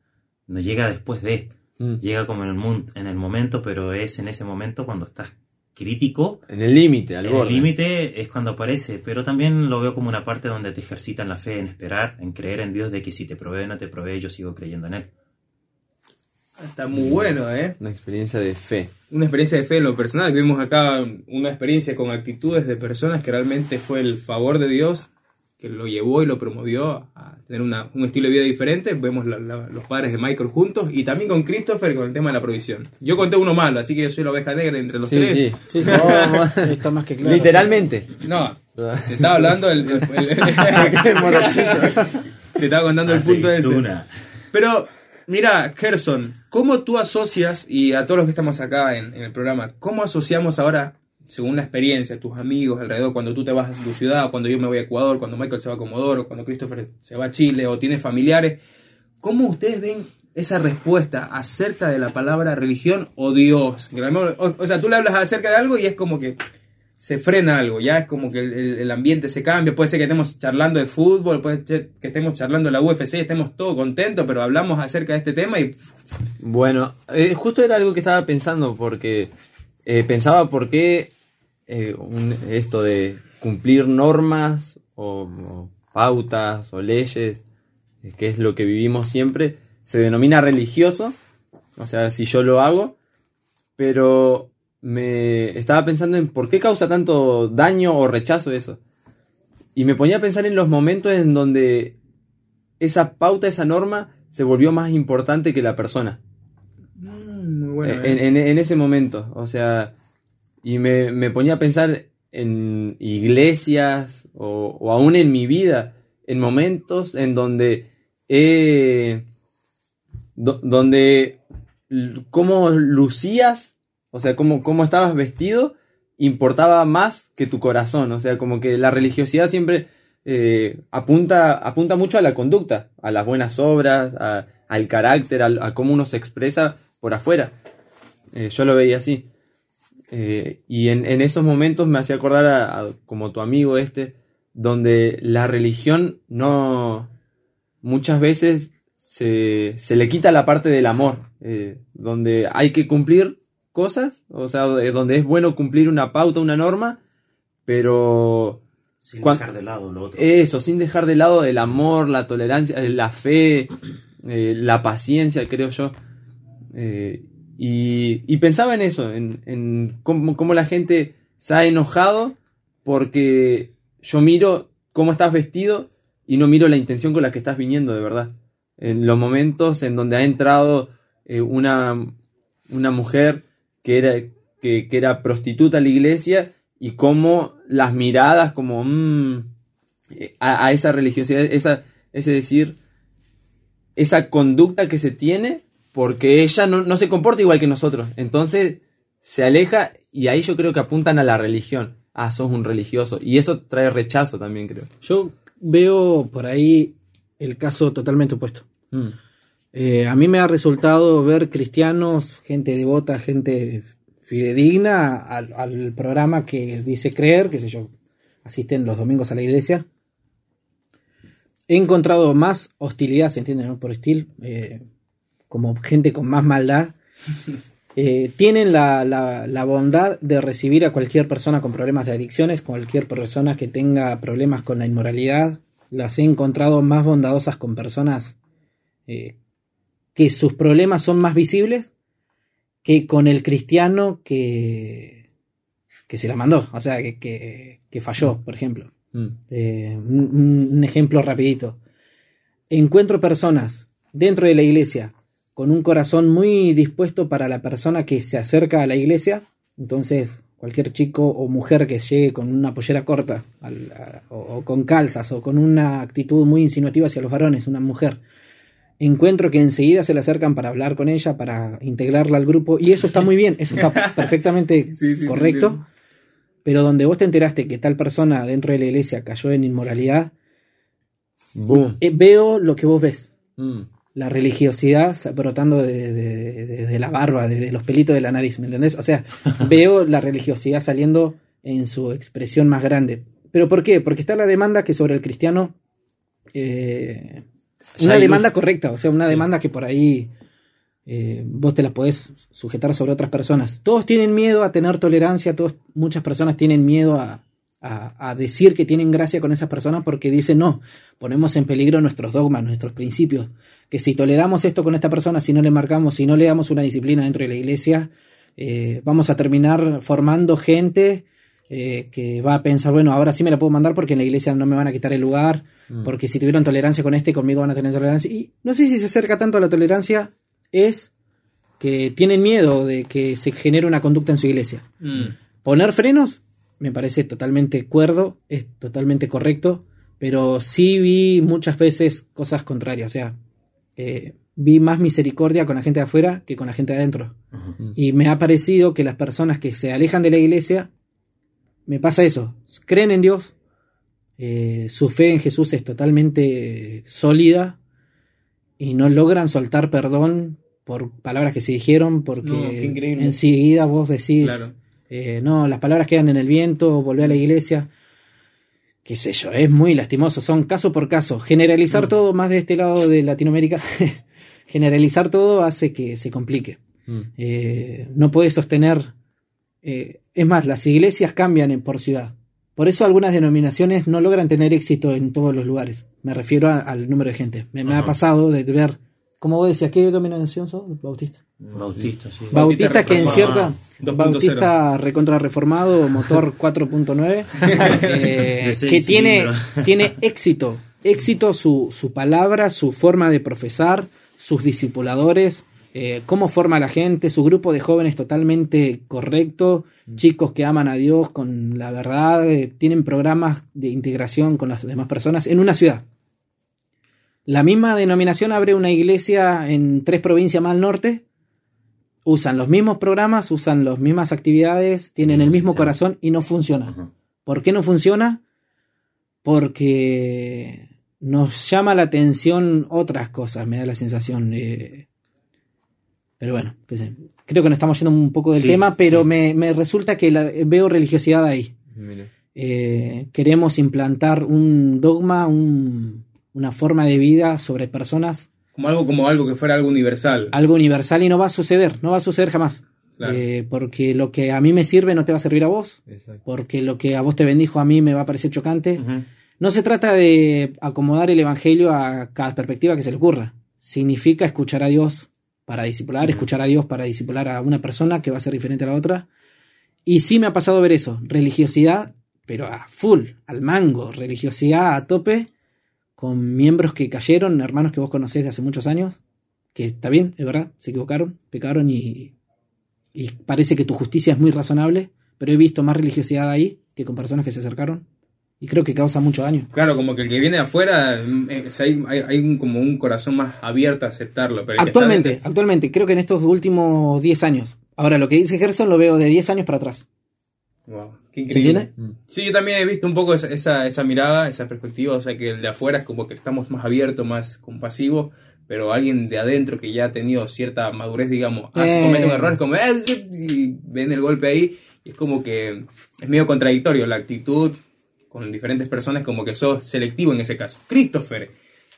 No llega después de... Mm. Llega como en el, en el momento, pero es en ese momento cuando estás crítico. En el límite, al En el límite es cuando aparece, pero también lo veo como una parte donde te ejercitan la fe en esperar, en creer en Dios de que si te provee o no te provee, yo sigo creyendo en Él. Está muy bueno, ¿eh? Una experiencia de fe. Una experiencia de fe en lo personal. Vimos acá una experiencia con actitudes de personas que realmente fue el favor de Dios que lo llevó y lo promovió a tener una- un estilo de vida diferente. Vemos la- la- los padres de Michael juntos y también con Christopher con el tema de la provisión. Yo conté uno malo, así que yo soy la oveja negra entre los Sí, tres. sí. Sí, sí. <laughs> Está más que claro. Literalmente. No, te estaba hablando el, el- el- <laughs> morochito. <laughs> te estaba contando el punto ese. Aceituna. Pero, mira, Gerson, ¿cómo tú asocias, y a todos los que estamos acá en, en el programa, cómo asociamos ahora, según la experiencia, tus amigos alrededor, cuando tú te vas a tu ciudad, cuando yo me voy a Ecuador, cuando Michael se va a Comodoro, cuando Christopher se va a Chile o tiene familiares, ¿cómo ustedes ven esa respuesta acerca de la palabra religión o Dios? O, o sea, tú le hablas acerca de algo y es como que se frena algo, ya es como que el ambiente se cambia, puede ser que estemos charlando de fútbol, puede ser que estemos charlando de la UFC, estemos todos contentos, pero hablamos acerca de este tema y Bueno, eh, justo era algo que estaba pensando porque eh, pensaba por qué eh, un- esto de cumplir normas o, o pautas o leyes, eh, que es lo que vivimos siempre, se denomina religioso, o sea, si yo lo hago, pero me estaba pensando en por qué causa tanto daño o rechazo eso. Y me ponía a pensar en los momentos en donde esa pauta, esa norma, se volvió más importante que la persona. muy bueno. Eh, en, en- en ese momento. O sea, y me, me ponía a pensar en iglesias o, o aún en mi vida, en momentos en donde do- donde cómo lucías, o sea, cómo, cómo estabas vestido, importaba más que tu corazón. O sea, como que la religiosidad siempre eh, apunta, apunta mucho a la conducta, a las buenas obras, a- al carácter, a, cómo uno se expresa por afuera. Eh, yo lo veía así. Eh, y en, en esos momentos me hacía acordar a, a como tu amigo este, donde la religión no muchas veces se, se le quita la parte del amor, eh, donde hay que cumplir cosas, o sea, eh, donde es bueno cumplir una pauta, una norma, pero Sin dejar de lado lo otro. eso, sin dejar de lado el amor, la tolerancia, la fe, eh, la paciencia, creo yo. Eh, y, pensaba en eso, en, en cómo, la gente se ha enojado porque yo miro cómo estás vestido y no miro la intención con la que estás viniendo de verdad. En los momentos en donde ha entrado eh, una, una mujer que era, que era prostituta a la iglesia y cómo las miradas como mm, eh, a, a esa religiosidad, esa, ese decir, esa conducta que se tiene porque ella no, no se comporta igual que nosotros. Entonces se aleja y ahí yo creo que apuntan a la religión. Ah, sos un religioso. Y eso trae rechazo también, creo. Yo veo por ahí el caso totalmente opuesto. Mm. Eh, a mí me ha resultado ver cristianos, gente devota, gente fidedigna al, al programa que dice creer, qué sé yo, asisten los domingos a la iglesia. He encontrado más hostilidad, se entiende, ¿no? Por estilo, eh, como gente con más maldad. <laughs> Eh, tienen la, la- la bondad de recibir a cualquier persona con problemas de adicciones, cualquier persona que tenga problemas con la inmoralidad. Las he encontrado más bondadosas con personas eh, que sus problemas son más visibles que con el cristiano que, que se la mandó, o sea, que, que, que falló, por ejemplo. Mm. Eh, un, un ejemplo rapidito. Encuentro personas dentro de la iglesia con un corazón muy dispuesto para la persona que se acerca a la iglesia. Entonces, cualquier chico o mujer que llegue con una pollera corta al- a- o, o con calzas o con una actitud muy insinuativa hacia los varones, una mujer, encuentro que enseguida se le acercan para hablar con ella, para integrarla al grupo. Y eso está muy bien, eso está <laughs> perfectamente Sí, sí, te correcto. Pero donde vos te enteraste que tal persona dentro de la iglesia cayó en inmoralidad, Boom. eh, veo lo que vos ves. Mm. La religiosidad brotando de, de- de- de la barba, de, de los pelitos de la nariz, ¿me entendés? O sea, <laughs> veo la religiosidad saliendo en su expresión más grande. ¿Pero por qué? Porque está la demanda que sobre el cristiano... eh, una demanda correcta, o sea, una Sí. demanda que por ahí eh, vos te la podés sujetar sobre otras personas. Todos tienen miedo a tener tolerancia, todos, muchas personas tienen miedo a, a- a decir que tienen gracia con esas personas porque dicen, no, ponemos en peligro nuestros dogmas, nuestros principios, que si toleramos esto con esta persona, si no le marcamos, si no le damos una disciplina dentro de la iglesia, eh, vamos a terminar formando gente eh, que va a pensar, bueno, ahora sí me la puedo mandar porque en la iglesia no me van a quitar el lugar, porque si tuvieron tolerancia con este, conmigo van a tener tolerancia. Y no sé si se acerca tanto a la tolerancia, es que tienen miedo de que se genere una conducta en su iglesia. Mm. Poner frenos me parece totalmente cuerdo, es totalmente correcto, pero sí vi muchas veces cosas contrarias, o sea, eh, vi más misericordia con la gente de afuera que con la gente de adentro. Y me ha parecido que las personas que se alejan de la iglesia, me pasa eso, creen en Dios, eh, su fe en Jesús es totalmente sólida y no logran soltar perdón por palabras que se dijeron porque No, enseguida vos decís, Claro. Eh, no, las palabras quedan en el viento, volvé a la iglesia. Qué sé yo, es muy lastimoso, son caso por caso. Generalizar todo más de este lado de Latinoamérica, <laughs> generalizar todo hace que se complique. Mm. Eh, no puedes sostener. eh, es más, las iglesias cambian en- por ciudad. Por eso algunas denominaciones no logran tener éxito en todos los lugares. Me refiero a- al número de gente. Me, me ha pasado de ver, como vos decías, ¿qué denominación sos? Bautista. Bautista, sí. Bautista que en cierta 2.0. Bautista recontra reformado motor <laughs> 4.9 <laughs> eh, que tiene, <laughs> tiene éxito éxito su, su palabra su forma de profesar sus discipuladores eh, cómo forma a la gente su grupo de jóvenes totalmente correcto chicos que aman a Dios con la verdad eh, tienen programas de integración con las demás personas en una ciudad la misma denominación abre una iglesia en tres provincias más al norte usan los mismos programas, usan las mismas actividades, tienen el Mismo corazón y no funciona. ¿Por qué no funciona? Porque nos llama la atención otras cosas, me da la sensación. eh, pero bueno, qué sé, creo que nos estamos yendo un poco del Sí, tema, pero sí. me, me resulta que la- veo religiosidad ahí. Eh, queremos implantar un dogma, un- una forma de vida sobre personas Como algo, como algo que fuera algo universal. Algo universal y no va a suceder, no va a suceder jamás. Claro. Eh, porque lo que a mí me sirve no te va a servir a vos. Exacto. Porque lo que a vos te bendijo a mí me va a parecer chocante. No se trata de acomodar el evangelio a cada perspectiva que se le ocurra. Significa escuchar a Dios para discipular, escuchar a Dios para discipular a una persona que va a ser diferente a la otra. Y sí me ha pasado ver eso, religiosidad, pero a full, al mango, religiosidad a tope, con miembros que cayeron, hermanos que vos conocés de hace muchos años, que está bien, es verdad, se equivocaron, pecaron y, y parece que tu justicia es muy razonable, pero he visto más religiosidad ahí que con personas que se acercaron y creo que causa mucho daño. Claro, como que el que viene de afuera, mm, eh, hay, hay, un- como un corazón más abierto a aceptarlo. Pero Actualmente, dentro- actualmente, creo que en estos últimos 10 años. Ahora, lo que dice Gerson lo veo de 10 años para atrás. Wow, qué ¿Se increíble. entiende? Sí, yo también he visto un poco esa, esa, esa mirada, esa perspectiva, o sea que el de afuera es como que estamos más abiertos, más compasivos, pero alguien de adentro que ya ha tenido cierta madurez, digamos, hace, Eh. comete un error, es como, "Eh, sí", y ven el golpe ahí, y es como que es medio contradictorio la actitud con diferentes personas, como que sos selectivo en ese caso. Christopher,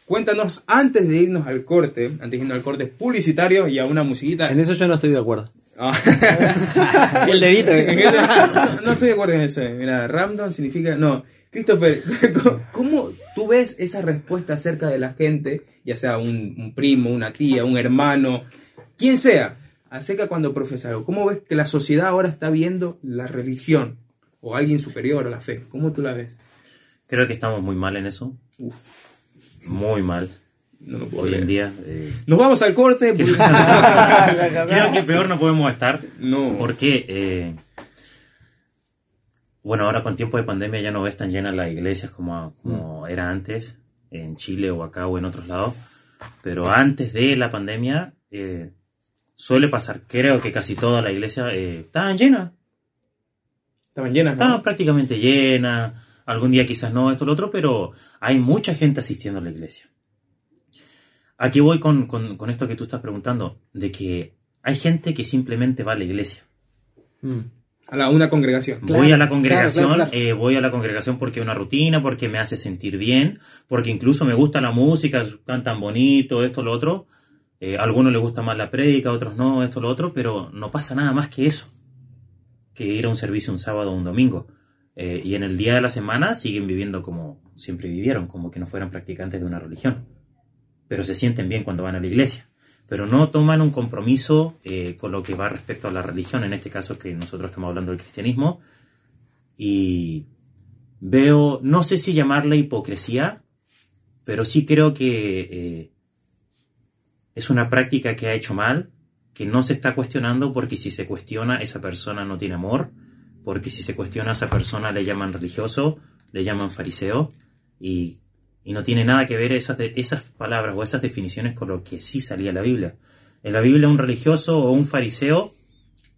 cuéntanos antes de irnos al corte, antes de irnos al corte publicitario y a una musiquita. En eso yo no estoy de acuerdo. Ah. <laughs> El dedito. No, no estoy de acuerdo en eso. eh. Mira, random significa. No. Christopher, <laughs> ¿cómo- ¿cómo tú ves esa respuesta acerca de la gente, ya sea un, un primo, una tía, un hermano, quien sea, acerca cuando profesa algo? ¿Cómo ves que la sociedad ahora está viendo la religión o alguien superior a la fe? ¿Cómo tú la ves? Creo que estamos muy mal en eso. Muy mal. No lo puedo Hoy en día. eh, Nos vamos al corte. <laughs> creo que peor no podemos estar. no. Porque, eh, bueno, ahora con tiempo de pandemia ya no ves tan llenas las iglesias como, como era antes, en Chile o acá o en otros lados. Pero antes de la pandemia, eh, suele pasar, creo que casi todas las iglesias eh, estaban llenas. Estaban llenas. ¿no? Estaban prácticamente llenas. Algún día quizás no, esto, lo otro, pero hay mucha gente asistiendo a la iglesia. Aquí voy con, con- con esto que tú estás preguntando, de que hay gente que simplemente va a la iglesia. Mm. A la, una congregación. Claro, voy a la congregación, claro, claro. eh, voy a la congregación porque es una rutina, porque me hace sentir bien, porque incluso me gusta la música, cantan bonito, esto, lo otro. Eh, a algunos les gusta más la prédica, a otros no, esto, lo otro, pero no pasa nada más que eso, que ir a un servicio un sábado o un domingo. Eh, y en el día de la semana siguen viviendo como siempre vivieron, como que no fueran practicantes de una religión. Pero se sienten bien cuando van a la iglesia. Pero no toman un compromiso eh, con lo que va respecto a la religión, en este caso que nosotros estamos hablando del cristianismo. Y veo, no sé si llamarla hipocresía, pero sí creo que eh, es una práctica que ha hecho mal, que no se está cuestionando porque si se cuestiona esa persona no tiene amor, porque si se cuestiona a esa persona le llaman religioso, le llaman fariseo y, y no tiene nada que ver esas, de- esas palabras o esas definiciones con lo que sí salía la Biblia. En la Biblia un religioso o un fariseo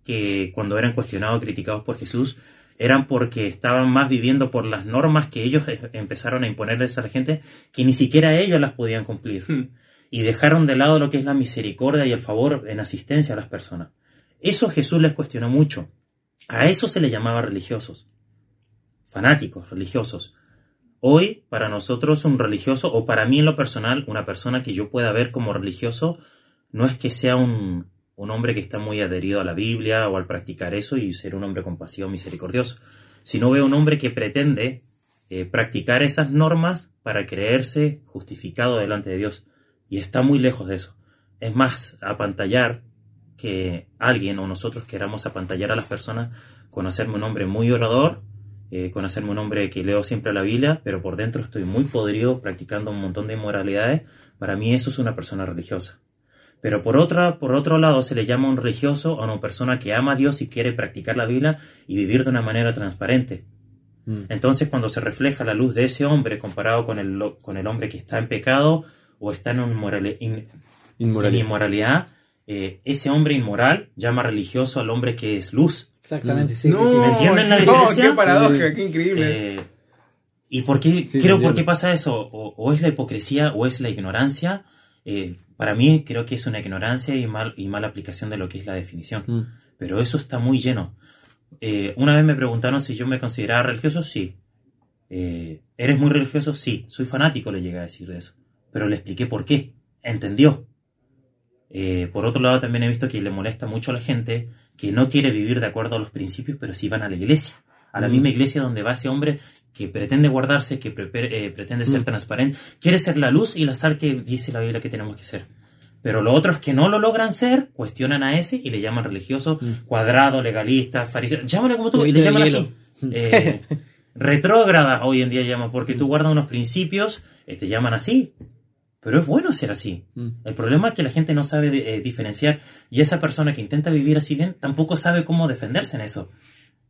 que cuando eran cuestionados o criticados por Jesús eran porque estaban más viviendo por las normas que ellos eh, empezaron a imponerles a la gente que ni siquiera ellos las podían cumplir Hmm. y dejaron de lado lo que es la misericordia y el favor en asistencia a las personas. Eso Jesús les cuestionó mucho. A eso se le llamaba religiosos, fanáticos religiosos. Hoy, para nosotros, un religioso, o para mí en lo personal, una persona que yo pueda ver como religioso, no es que sea un, un hombre que está muy adherido a la Biblia o al practicar eso y ser un hombre compasivo, misericordioso, sino veo un hombre que pretende eh, practicar esas normas para creerse justificado delante de Dios. Y está muy lejos de eso. Es más, apantallar que alguien o nosotros queramos apantallar a las personas con hacerme un hombre muy orador, eh, con hacerme un hombre que leo siempre la Biblia, pero por dentro estoy muy podrido practicando un montón de inmoralidades. Para mí eso es una persona religiosa. Pero por, otra, por otro lado se le llama un religioso a una persona que ama a Dios y quiere practicar la Biblia y vivir de una manera transparente. Mm. Entonces cuando se refleja la luz de ese hombre comparado con el, con el hombre que está en pecado o está en, un morale- in- en Inmoralidad. inmoralidad, eh, ese hombre inmoral llama religioso al hombre que es luz. Exactamente, sí, no, sí, sí. ¿Me entienden la <laughs> no, qué paradoja, qué increíble. Eh, ¿Y por qué, Sí, creo por qué pasa eso? O, o es la hipocresía o es la ignorancia. Eh, para mí creo que es una ignorancia y, mal, y mala aplicación de lo que es la definición. Mm. Pero eso está muy lleno. Eh, una vez me preguntaron si yo me consideraba religioso, sí. Eh, ¿Eres muy religioso? Sí. Soy fanático, le llegué a decir de eso. Pero le expliqué por qué. entendió. Eh, por otro lado, también he visto que le molesta mucho a la gente que no quiere vivir de acuerdo a los principios, pero sí van a la iglesia. A la Mm. misma iglesia donde va ese hombre que pretende guardarse, que pre- eh, pretende Mm. ser transparente, quiere ser la luz y la sal que dice la Biblia que tenemos que ser. Pero los otros que no lo logran ser, cuestionan a ese y le llaman religioso, cuadrado, legalista, fariseo. Llámale como tú, Mm. Huevito le llaman así. Eh, <laughs> retrógrada hoy en día llama, porque Mm. tú guardas unos principios, eh, te llaman así. Pero es bueno ser así. Mm. El problema es que la gente no sabe de- eh, diferenciar y esa persona que intenta vivir así bien tampoco sabe cómo defenderse en eso.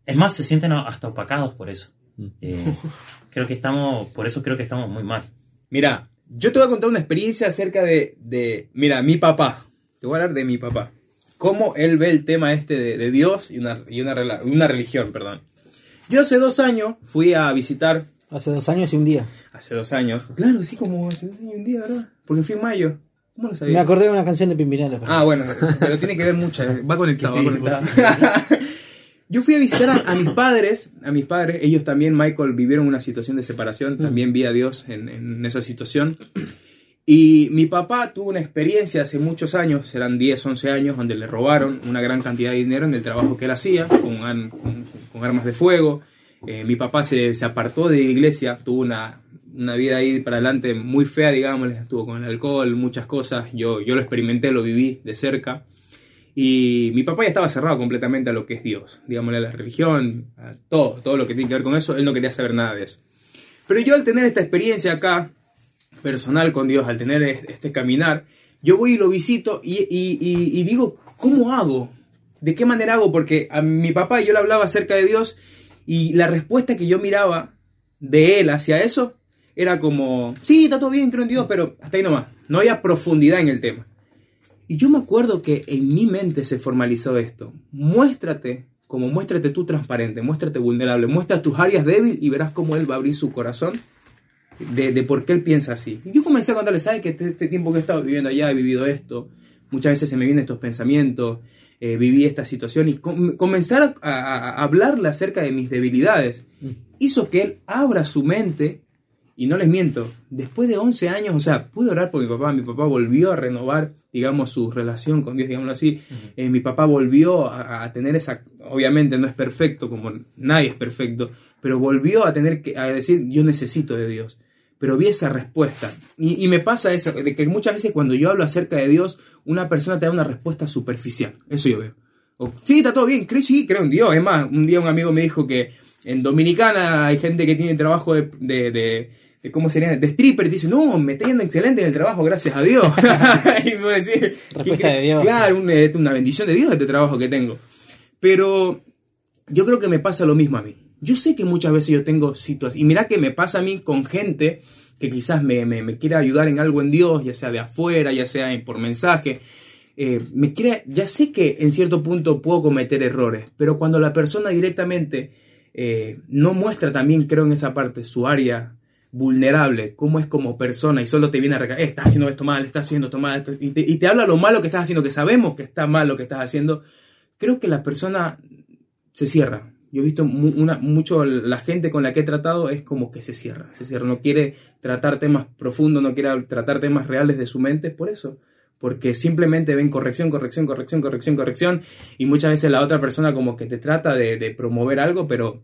Es más, se sienten hasta opacados por eso. Mm. Eh, <laughs> creo que estamos, por eso creo que estamos muy mal. Mira, yo te voy a contar una experiencia acerca de, de- mira, mi papá. Te voy a hablar de mi papá. Cómo él ve el tema este de, de Dios y una, y una, una religión, perdón. Yo hace dos años fui a visitar, Hace dos años y un día. hace dos años, claro, sí, como hace dos años y un día, ¿verdad? Porque fui en mayo. ¿Cómo lo sabía? Me acordé de una canción de Pimpinela. pero- Ah, bueno, pero tiene que ver mucho. eh, Va conectado, va conectado. <laughs> Yo fui a visitar a, a mis padres, a mis padres, ellos también, Michael, vivieron una situación de separación, también vi a Dios en, en esa situación. Y mi papá tuvo una experiencia hace muchos años, serán 10, 11 años, donde le robaron una gran cantidad de dinero en el trabajo que él hacía, con, an- con- con armas de fuego. Eh, mi papá se, se apartó de la iglesia, tuvo una, una vida ahí para adelante muy fea, digamos, estuvo con el alcohol, muchas cosas. Yo, yo lo experimenté, lo viví de cerca. Y mi papá ya estaba cerrado completamente a lo que es Dios, digámosle a la religión, a todo, todo lo que tiene que ver con eso, él no quería saber nada de eso. Pero yo al tener esta experiencia acá, personal con Dios, al tener es- este caminar, yo voy y lo visito y, y- y- y digo, ¿cómo hago? ¿De qué manera hago? Porque a mi papá yo le hablaba acerca de Dios y la respuesta que yo miraba de él hacia eso era como, sí, está todo bien, creo en Dios, pero hasta ahí nomás. No había profundidad en el tema. Y yo me acuerdo que en mi mente se formalizó esto. Muéstrate, como muéstrate tú transparente, muéstrate vulnerable, muestra tus áreas débiles y verás cómo él va a abrir su corazón de, de por qué él piensa así. Y yo comencé a contarle, ¿sabes que este, este tiempo que he estado viviendo allá he vivido esto? Muchas veces se me vienen estos pensamientos, eh, viví esta situación y com- comenzar a, a- a hablarle acerca de mis debilidades hizo que él abra su mente y no les miento, después de 11 años, o sea, pude orar por mi papá, mi papá volvió a renovar, digamos, su relación con Dios, digámoslo así, Eh, mi papá volvió a, a tener esa, obviamente no es perfecto, como nadie es perfecto, pero volvió a tener que, a decir, yo necesito de Dios, pero vi esa respuesta, y, y me pasa eso, de que muchas veces cuando yo hablo acerca de Dios, una persona te da una respuesta superficial, eso yo veo. O, sí, está todo bien, creo, sí, creo en Dios, es más, un día un amigo me dijo que en Dominicana hay gente que tiene trabajo de, de, de- de ¿cómo sería? De stripper y dice, no, me está yendo excelente en el trabajo, gracias a Dios. <laughs> <laughs> y me Respuesta de Dios. Claro, un, eh, una bendición de Dios este trabajo que tengo. Pero yo creo que me pasa lo mismo a mí. Yo sé que muchas veces yo tengo situaciones, y mira que me pasa a mí con gente que quizás me, me, me quiere ayudar en algo en Dios, ya sea de afuera, ya sea por mensaje. Eh, me quiere, ya sé que en cierto punto puedo cometer errores, pero cuando la persona directamente eh, no muestra también, creo en esa parte, su área vulnerable, cómo es como persona y solo te viene a recaer, estás haciendo esto mal, estás haciendo esto mal, y, te, y te habla lo malo que estás haciendo, que sabemos que está mal lo que estás haciendo, creo que la persona se cierra. Yo he visto una, mucho la gente con la que he tratado es como que se cierra, se cierra, no quiere tratar temas profundos, no quiere tratar temas reales de su mente, por eso, porque simplemente ven corrección, corrección, corrección, corrección, corrección, y muchas veces la otra persona como que te trata de, promover algo, pero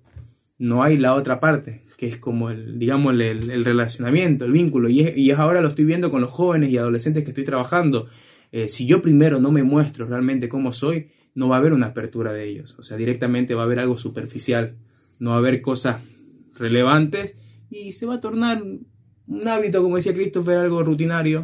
no hay la otra parte, que es como el, digamos, el, el relacionamiento, el vínculo, y es, y es ahora lo estoy viendo con los jóvenes y adolescentes que estoy trabajando. Eh, si yo primero no me muestro realmente cómo soy, no va a haber una apertura de ellos, o sea, directamente va a haber algo superficial, no va a haber cosas relevantes y se va a tornar un hábito, como decía Christopher, algo rutinario.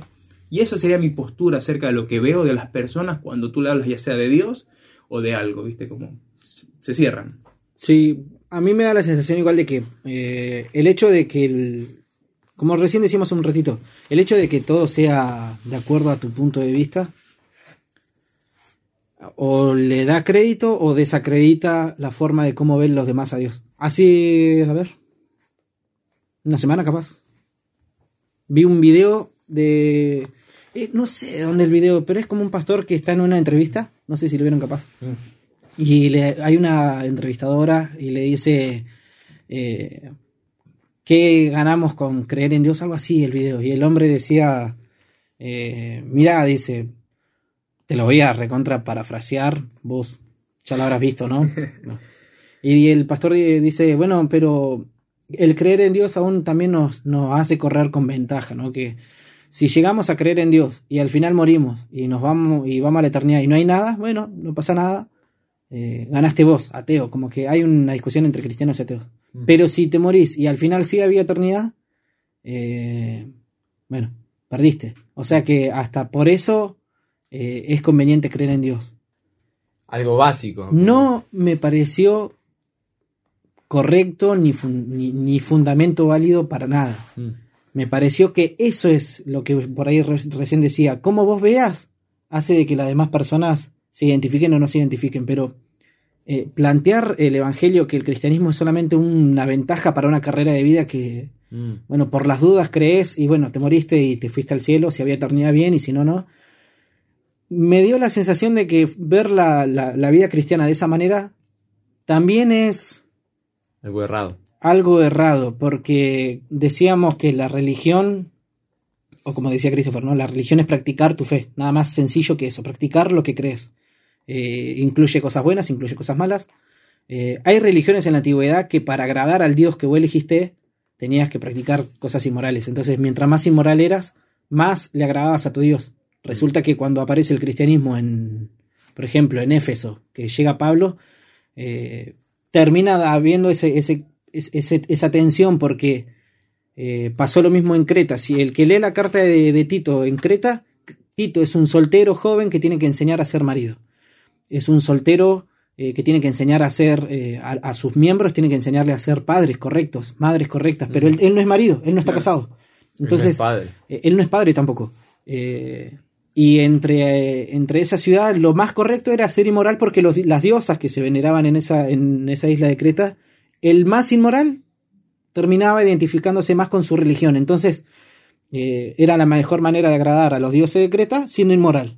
Y esa sería mi postura acerca de lo que veo de las personas cuando tú le hablas ya sea de Dios o de algo, ¿viste? Como se cierran. Sí, a mí me da la sensación igual de que eh, el hecho de que como recién decíamos un ratito, el hecho de que todo sea de acuerdo a tu punto de vista, o le da crédito o desacredita la forma de cómo ven los demás a Dios. Así, a ver, una semana capaz. Vi un video de... eh, no sé de dónde el video, pero es como un pastor que está en una entrevista, no sé si lo vieron capaz. Y le, hay una entrevistadora y le dice, eh, ¿qué ganamos con creer en Dios? Algo así el video. Y el hombre decía, eh, mirá, dice, te lo voy a recontra parafrasear, vos ya lo habrás visto, ¿no? <laughs> No. Y el pastor di- dice, bueno, pero el creer en Dios aún también nos, nos hace correr con ventaja, ¿no? Que si llegamos a creer en Dios y al final morimos y nos vamos y vamos a la eternidad y no hay nada, bueno, no pasa nada, eh, ganaste vos, ateo, como que hay una discusión entre cristianos y ateos. Pero si te morís y al final sí había eternidad, eh, bueno, perdiste. O sea que hasta por eso eh, es conveniente creer en Dios. Algo básico. No me pareció correcto ni, fun- ni, ni fundamento válido para nada. Mm. Me pareció que eso es lo que por ahí re- recién decía. Como vos veas, hace de que las demás personas se identifiquen o no se identifiquen. Pero eh, plantear el evangelio que el cristianismo es solamente una ventaja para una carrera de vida que, Mm. bueno, por las dudas crees y bueno, te moriste y te fuiste al cielo, si había eternidad bien y si no, no. Me dio la sensación de que ver la, la- la vida cristiana de esa manera también es Algo errado. algo errado, porque decíamos que la religión, o como decía Christopher, ¿no? la religión es practicar tu fe, nada más sencillo que eso, practicar lo que crees. Eh, incluye cosas buenas, incluye cosas malas. Eh, hay religiones en la antigüedad que para agradar al Dios que vos elegiste, tenías que practicar cosas inmorales. Entonces, mientras más inmoral eras, más le agradabas a tu Dios. Resulta que cuando aparece el cristianismo en, por ejemplo, en Éfeso, que llega Pablo, eh, termina habiendo ese, ese, ese- esa tensión porque eh, pasó lo mismo en Creta. Si el que lee la carta de, de Tito en Creta, Tito es un soltero joven que tiene que enseñar a ser marido. Es un soltero eh, que tiene que enseñar a ser, a, a sus miembros, tiene que enseñarle a ser padres correctos, madres correctas, pero él, él no es marido, él no está casado. Entonces, Él no es padre. él no es padre tampoco. Eh, y entre, entre esa ciudad lo más correcto era ser inmoral porque los- las diosas que se veneraban en esa, en esa isla de Creta, el más inmoral terminaba identificándose más con su religión. Entonces, eh, era la mejor manera de agradar a los dioses de Creta siendo inmoral.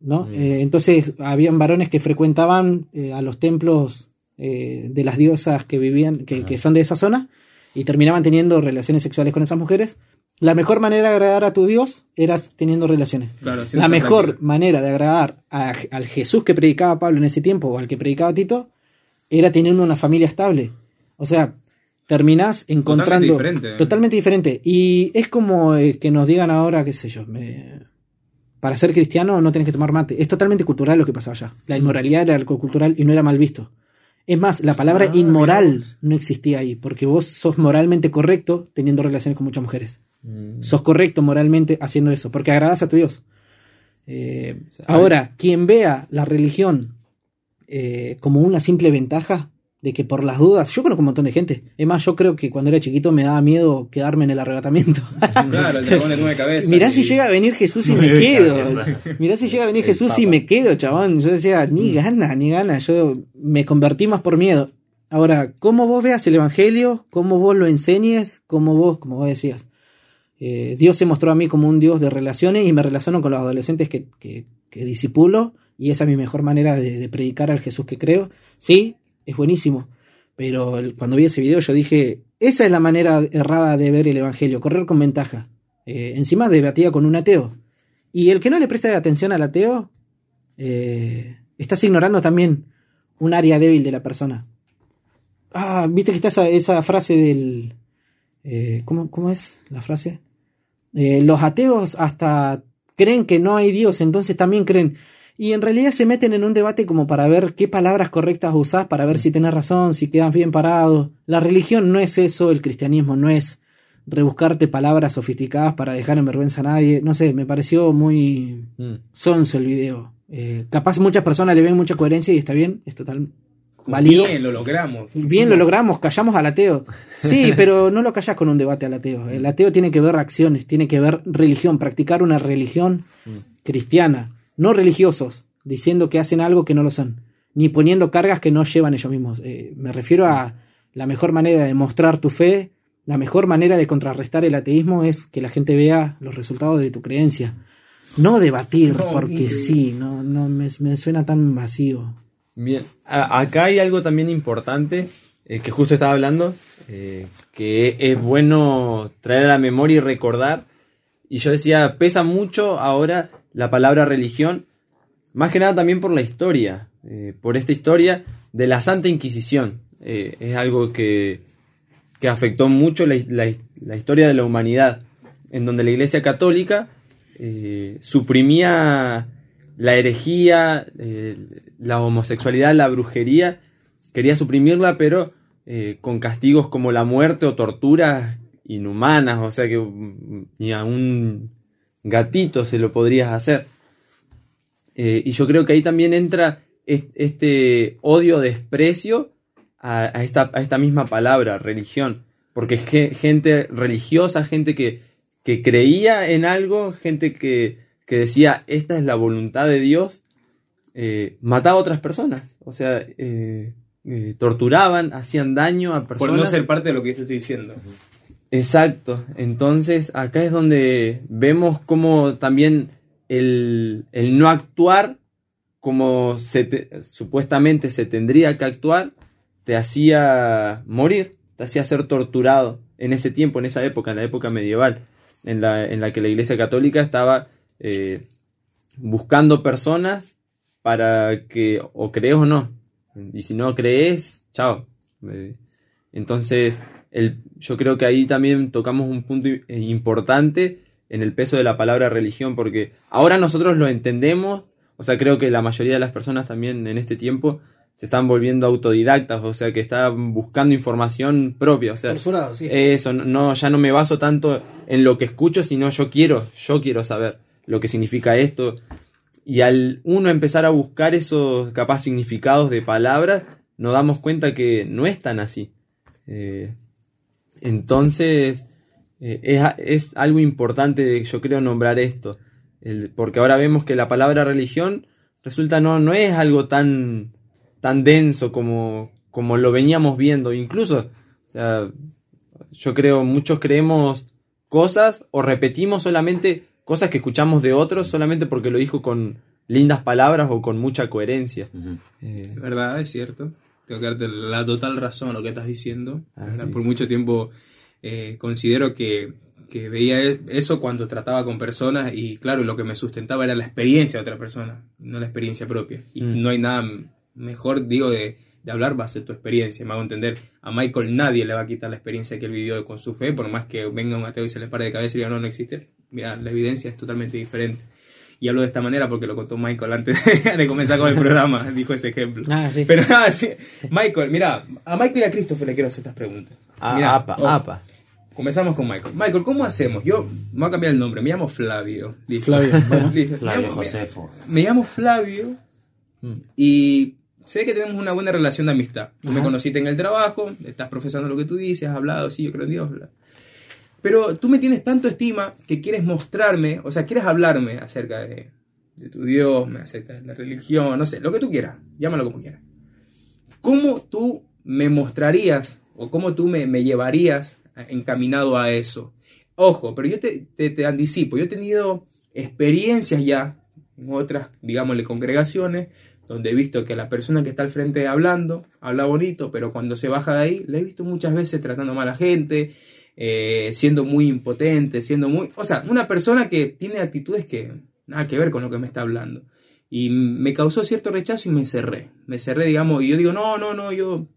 ¿no? Mm. Eh, entonces, habían varones que frecuentaban eh, a los templos de las diosas que vivían, que, que son de esa zona, y terminaban teniendo relaciones sexuales con esas mujeres. La mejor manera de agradar a tu Dios era teniendo relaciones. Claro, La mejor práctica. manera de agradar a- al Jesús que predicaba Pablo en ese tiempo o al que predicaba Tito era teniendo una familia estable. O sea, terminás encontrando diferente. totalmente diferente. Y es como eh, que nos digan ahora, qué sé yo, me- para ser cristiano no tenés que tomar mate. Es totalmente cultural lo que pasaba allá. La inmoralidad era algo cultural y no era mal visto. Es más, la palabra Ah, inmoral no existía ahí, porque vos sos moralmente correcto teniendo relaciones con muchas mujeres. Mm. Sos correcto moralmente haciendo eso, porque agradas a tu Dios. Eh, sea, ahora, quien vea la religión eh, como una simple ventaja de que por las dudas, yo conozco un montón de gente. Es más, yo creo que cuando era chiquito me daba miedo quedarme en el arrebatamiento. <laughs> Claro, el dragón de nueve cabezas. Mirá y- si llega a venir Jesús y <laughs> me quedo. Mirá si llega a venir El Jesús y me quedo, chabón. Yo decía, ni gana, ni gana. Yo me convertí más por miedo. Ahora, cómo vos veas el Evangelio, cómo vos lo enseñes, cómo vos, como vos decías. Eh, Dios se mostró a mí como un Dios de relaciones y me relaciono con los adolescentes que, que, disipulo y esa es mi mejor manera de, predicar al Jesús que creo. Sí, es buenísimo. Pero cuando vi ese video yo dije, esa es la manera errada de ver el Evangelio, correr con ventaja. Eh, encima debatía con un ateo. Y el que no le presta atención al ateo, eh, estás ignorando también un área débil de la persona. Ah, viste que está esa, esa frase del... ¿cómo, cómo es la frase? Eh, los ateos hasta creen que no hay Dios, entonces también creen. Y en realidad se meten en un debate como para ver qué palabras correctas usás, para ver si tenés razón, si quedas bien parado. La religión no es eso, el cristianismo no es rebuscarte palabras sofisticadas para dejar en vergüenza a nadie. No sé, me pareció muy Mm. sonso el video. Eh, capaz muchas personas le ven mucha coherencia y está bien, es total Bien, lo logramos. Bien, lo logramos, callamos al ateo. Sí, <laughs> pero no lo callas con un debate al ateo. El ateo tiene que ver acciones, tiene que ver religión, practicar una religión cristiana, no religiosos, diciendo que hacen algo que no lo son, ni poniendo cargas que no llevan ellos mismos. Eh, me refiero a la mejor manera de mostrar tu fe, la mejor manera de contrarrestar el ateísmo es que la gente vea los resultados de tu creencia. No debatir, No, porque sí, no, no me, me suena tan vacío. Bien, A- acá hay algo también importante eh, que justo estaba hablando, eh, que es bueno traer a la memoria y recordar, y yo decía, pesa mucho ahora la palabra religión, más que nada también por la historia, eh, por esta historia de la Santa Inquisición. Es algo que, que afectó mucho la, la- historia de la humanidad, en donde la Iglesia Católica suprimía la herejía, la homosexualidad, la brujería, quería suprimirla, pero eh, con castigos como la muerte o torturas inhumanas, o sea que mm, ni a un gatito se lo podrías hacer. Eh, y yo creo que ahí también entra est- este odio, desprecio a, esta, a esta misma palabra, religión. Porque es ge- gente religiosa, gente que, que creía en algo, gente que, que decía, esta es la voluntad de Dios, eh, mataba a otras personas. O sea, eh, eh, torturaban, hacían daño a personas. Por no ser parte de lo que yo te estoy diciendo. Exacto. Entonces, acá es donde vemos cómo también el, el no actuar como se te- supuestamente se tendría que actuar, te hacía morir, te hacía ser torturado en ese tiempo, en esa época, en la época medieval, en la, en la que la Iglesia Católica estaba buscando personas para que o crees o no. Y si no crees, chao. Eh, entonces, el, yo creo que ahí también tocamos un punto importante en el peso de la palabra religión, porque ahora nosotros lo entendemos, o sea, creo que la mayoría de las personas también en este tiempo se están volviendo autodidactas, o sea, que están buscando información propia, o sea, Por su lado, sí. eso, no, ya no me baso tanto en lo que escucho, sino yo quiero, yo quiero saber lo que significa esto. Y al uno empezar a buscar esos capaz significados de palabras, nos damos cuenta que no es tan así. Eh, entonces, eh, es, es algo importante, yo creo, nombrar esto. Porque ahora vemos que la palabra religión resulta no, no es algo tan, tan denso como, como lo veníamos viendo. Incluso, yo creo, muchos creemos cosas o repetimos solamente cosas que escuchamos de otros solamente porque lo dijo con lindas palabras o con mucha coherencia. Eh, Es verdad, es cierto. Tengo que darte la total razón a lo que estás diciendo. Ah. Por mucho tiempo eh, considero que, que veía e- eso cuando trataba con personas y claro, lo que me sustentaba era la experiencia de otra persona, no la experiencia propia. Y Mm. no hay nada mejor, digo, de, de hablar va a ser tu experiencia. Me hago entender, a Michael nadie le va a quitar la experiencia que él vivió con su fe, por más que venga un ateo y se le pare de cabeza y diga, no, no existe. Mira, la evidencia es totalmente diferente. Y hablo de esta manera porque lo contó Michael antes de <laughs> comenzar con el programa, <laughs> dijo ese ejemplo. Ah, sí. Pero <laughs> sí. Michael, mira, a Michael y a Christopher le quiero hacer estas preguntas. ah, Mirá, apa, oh, apa. Comenzamos con Michael. Michael, ¿cómo hacemos? Yo me voy a cambiar el nombre, me llamo Flavio. Listo. Flavio, bueno. Listo. Me Flavio llamo- Josefo. Me llamo Flavio Mm. y sé que tenemos una buena relación de amistad. Tú me Ajá. conociste en el trabajo, estás profesando lo que tú dices, has hablado, sí, yo creo en Dios. bla. Pero tú me tienes tanto estima que quieres mostrarme, o sea, quieres hablarme acerca de, de tu Dios, acerca de la religión, no sé, lo que tú quieras, llámalo como quieras. ¿Cómo tú me mostrarías o cómo tú me, me llevarías encaminado a eso? Ojo, pero yo te, te- te anticipo, yo he tenido experiencias ya en otras, digámosle, congregaciones, donde he visto que la persona que está al frente hablando, habla bonito, pero cuando se baja de ahí, le he visto muchas veces tratando mal a la gente, eh, siendo muy impotente, siendo muy... O sea, una persona que tiene actitudes que nada que ver con lo que me está hablando. Y me causó cierto rechazo y me cerré. Me cerré, digamos, y yo digo, no, no, no, yo,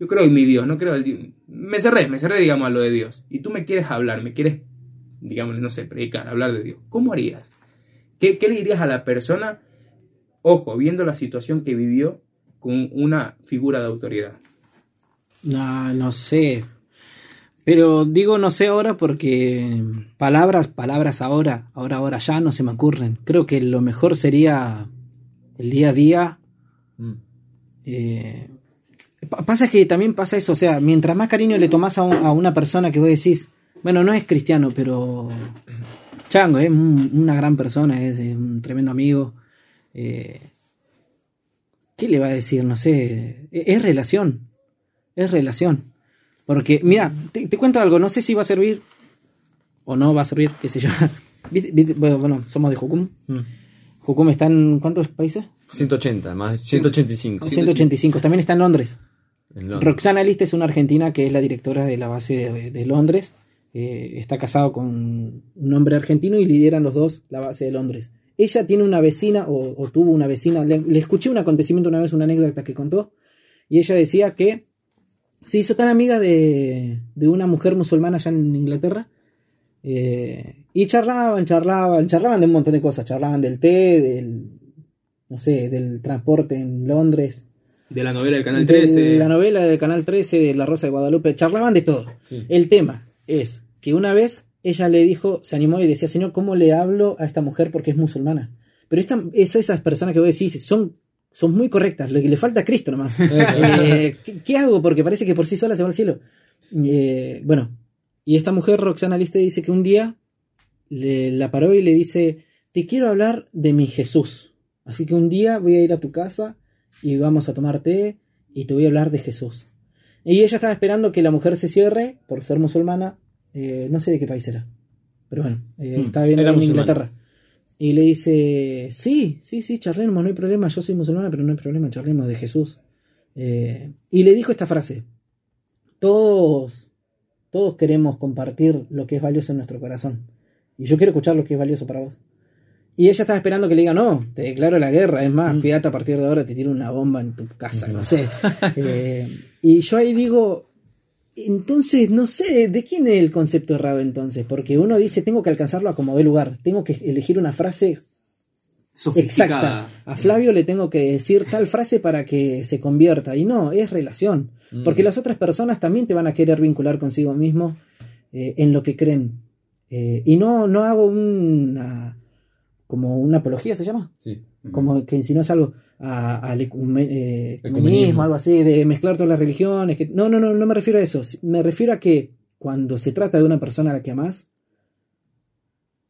yo creo en mi Dios, no creo en Dios. Me cerré, me cerré, digamos, a lo de Dios. Y tú me quieres hablar, me quieres, digamos, no sé, predicar, hablar de Dios. ¿Cómo harías? ¿Qué, qué le dirías a la persona, ojo, viendo la situación que vivió con una figura de autoridad? No, no sé. Pero digo no sé ahora porque palabras, palabras ahora, ahora, ahora ya no se me ocurren. Creo que lo mejor sería el día a día. Mm. eh, pa- pasa que también pasa eso, o sea, mientras más cariño le tomás a, un- a una persona que vos decís, bueno, no es cristiano, pero Chango es un- una gran persona, es, es un tremendo amigo. Eh, ¿Qué le va a decir? No sé, es, es relación, es relación. Porque, mira, te, te cuento algo, no sé si va a servir o no va a servir, qué sé yo. <laughs> Bueno, somos de Jucum. Mm. Jucum está en ¿cuántos países? 180, más 185. 185. También está en Londres. En Londres. Roxana List es una argentina que es la directora de la base de, de Londres. eh, está casado con un hombre argentino y lideran los dos la base de Londres. Ella tiene una vecina, o, o tuvo una vecina, le, le escuché un acontecimiento una vez, una anécdota que contó, y ella decía que se hizo tan amiga de, de una mujer musulmana allá en Inglaterra, eh, y charlaban, charlaban, charlaban de un montón de cosas, charlaban del té, del, no sé, del transporte en Londres, De la novela del Canal de 13. la novela del Canal 13 de La Rosa de Guadalupe, charlaban de todo. Sí. El tema es que una vez ella le dijo, se animó y decía, Señor, ¿cómo le hablo a esta mujer porque es musulmana? Pero esta, es esas personas que vos decís son, son muy correctas, le, le falta Cristo nomás. <laughs> Eh, ¿qué, qué hago? Porque parece que por sí sola se va al cielo. Eh, bueno, y esta mujer, Roxana Liste, dice que un día le, la paró y le dice, te quiero hablar de mi Jesús. Así que un día voy a ir a tu casa y vamos a tomar té y te voy a hablar de Jesús. Y ella estaba esperando que la mujer se cierre por ser musulmana. Eh, no sé de qué país era. Pero bueno, eh, Hmm, estaba viendo en musulmana. Inglaterra. Y le dice, sí, sí, sí, charlemos, no hay problema. Yo soy musulmana, pero no hay problema, charlemos de Jesús. Eh, y le dijo esta frase. Todos, todos queremos compartir lo que es valioso en nuestro corazón. Y yo quiero escuchar lo que es valioso para vos. Y ella estaba esperando que le diga, no, te declaro la guerra, es más, cuídate a partir de ahora, te tiro una bomba en tu casa, no sé. <laughs> Eh, y yo ahí digo, entonces, no sé, ¿de quién es el concepto errado entonces? Porque uno dice, tengo que alcanzarlo a como dé lugar, tengo que elegir una frase exacta. A Flavio le tengo que decir tal frase para que se convierta. Y no, es relación. Mm. Porque las otras personas también te van a querer vincular consigo mismo eh, en lo que creen. Eh, y no, no hago una. como una apología, ¿se llama? Sí. Como que insinúas algo a- al ecume- eh, Ecumenismo. ecumenismo, algo así, de mezclar todas las religiones. Que, no, no, no, no me refiero a eso. Me refiero a que cuando se trata de una persona a la que amás,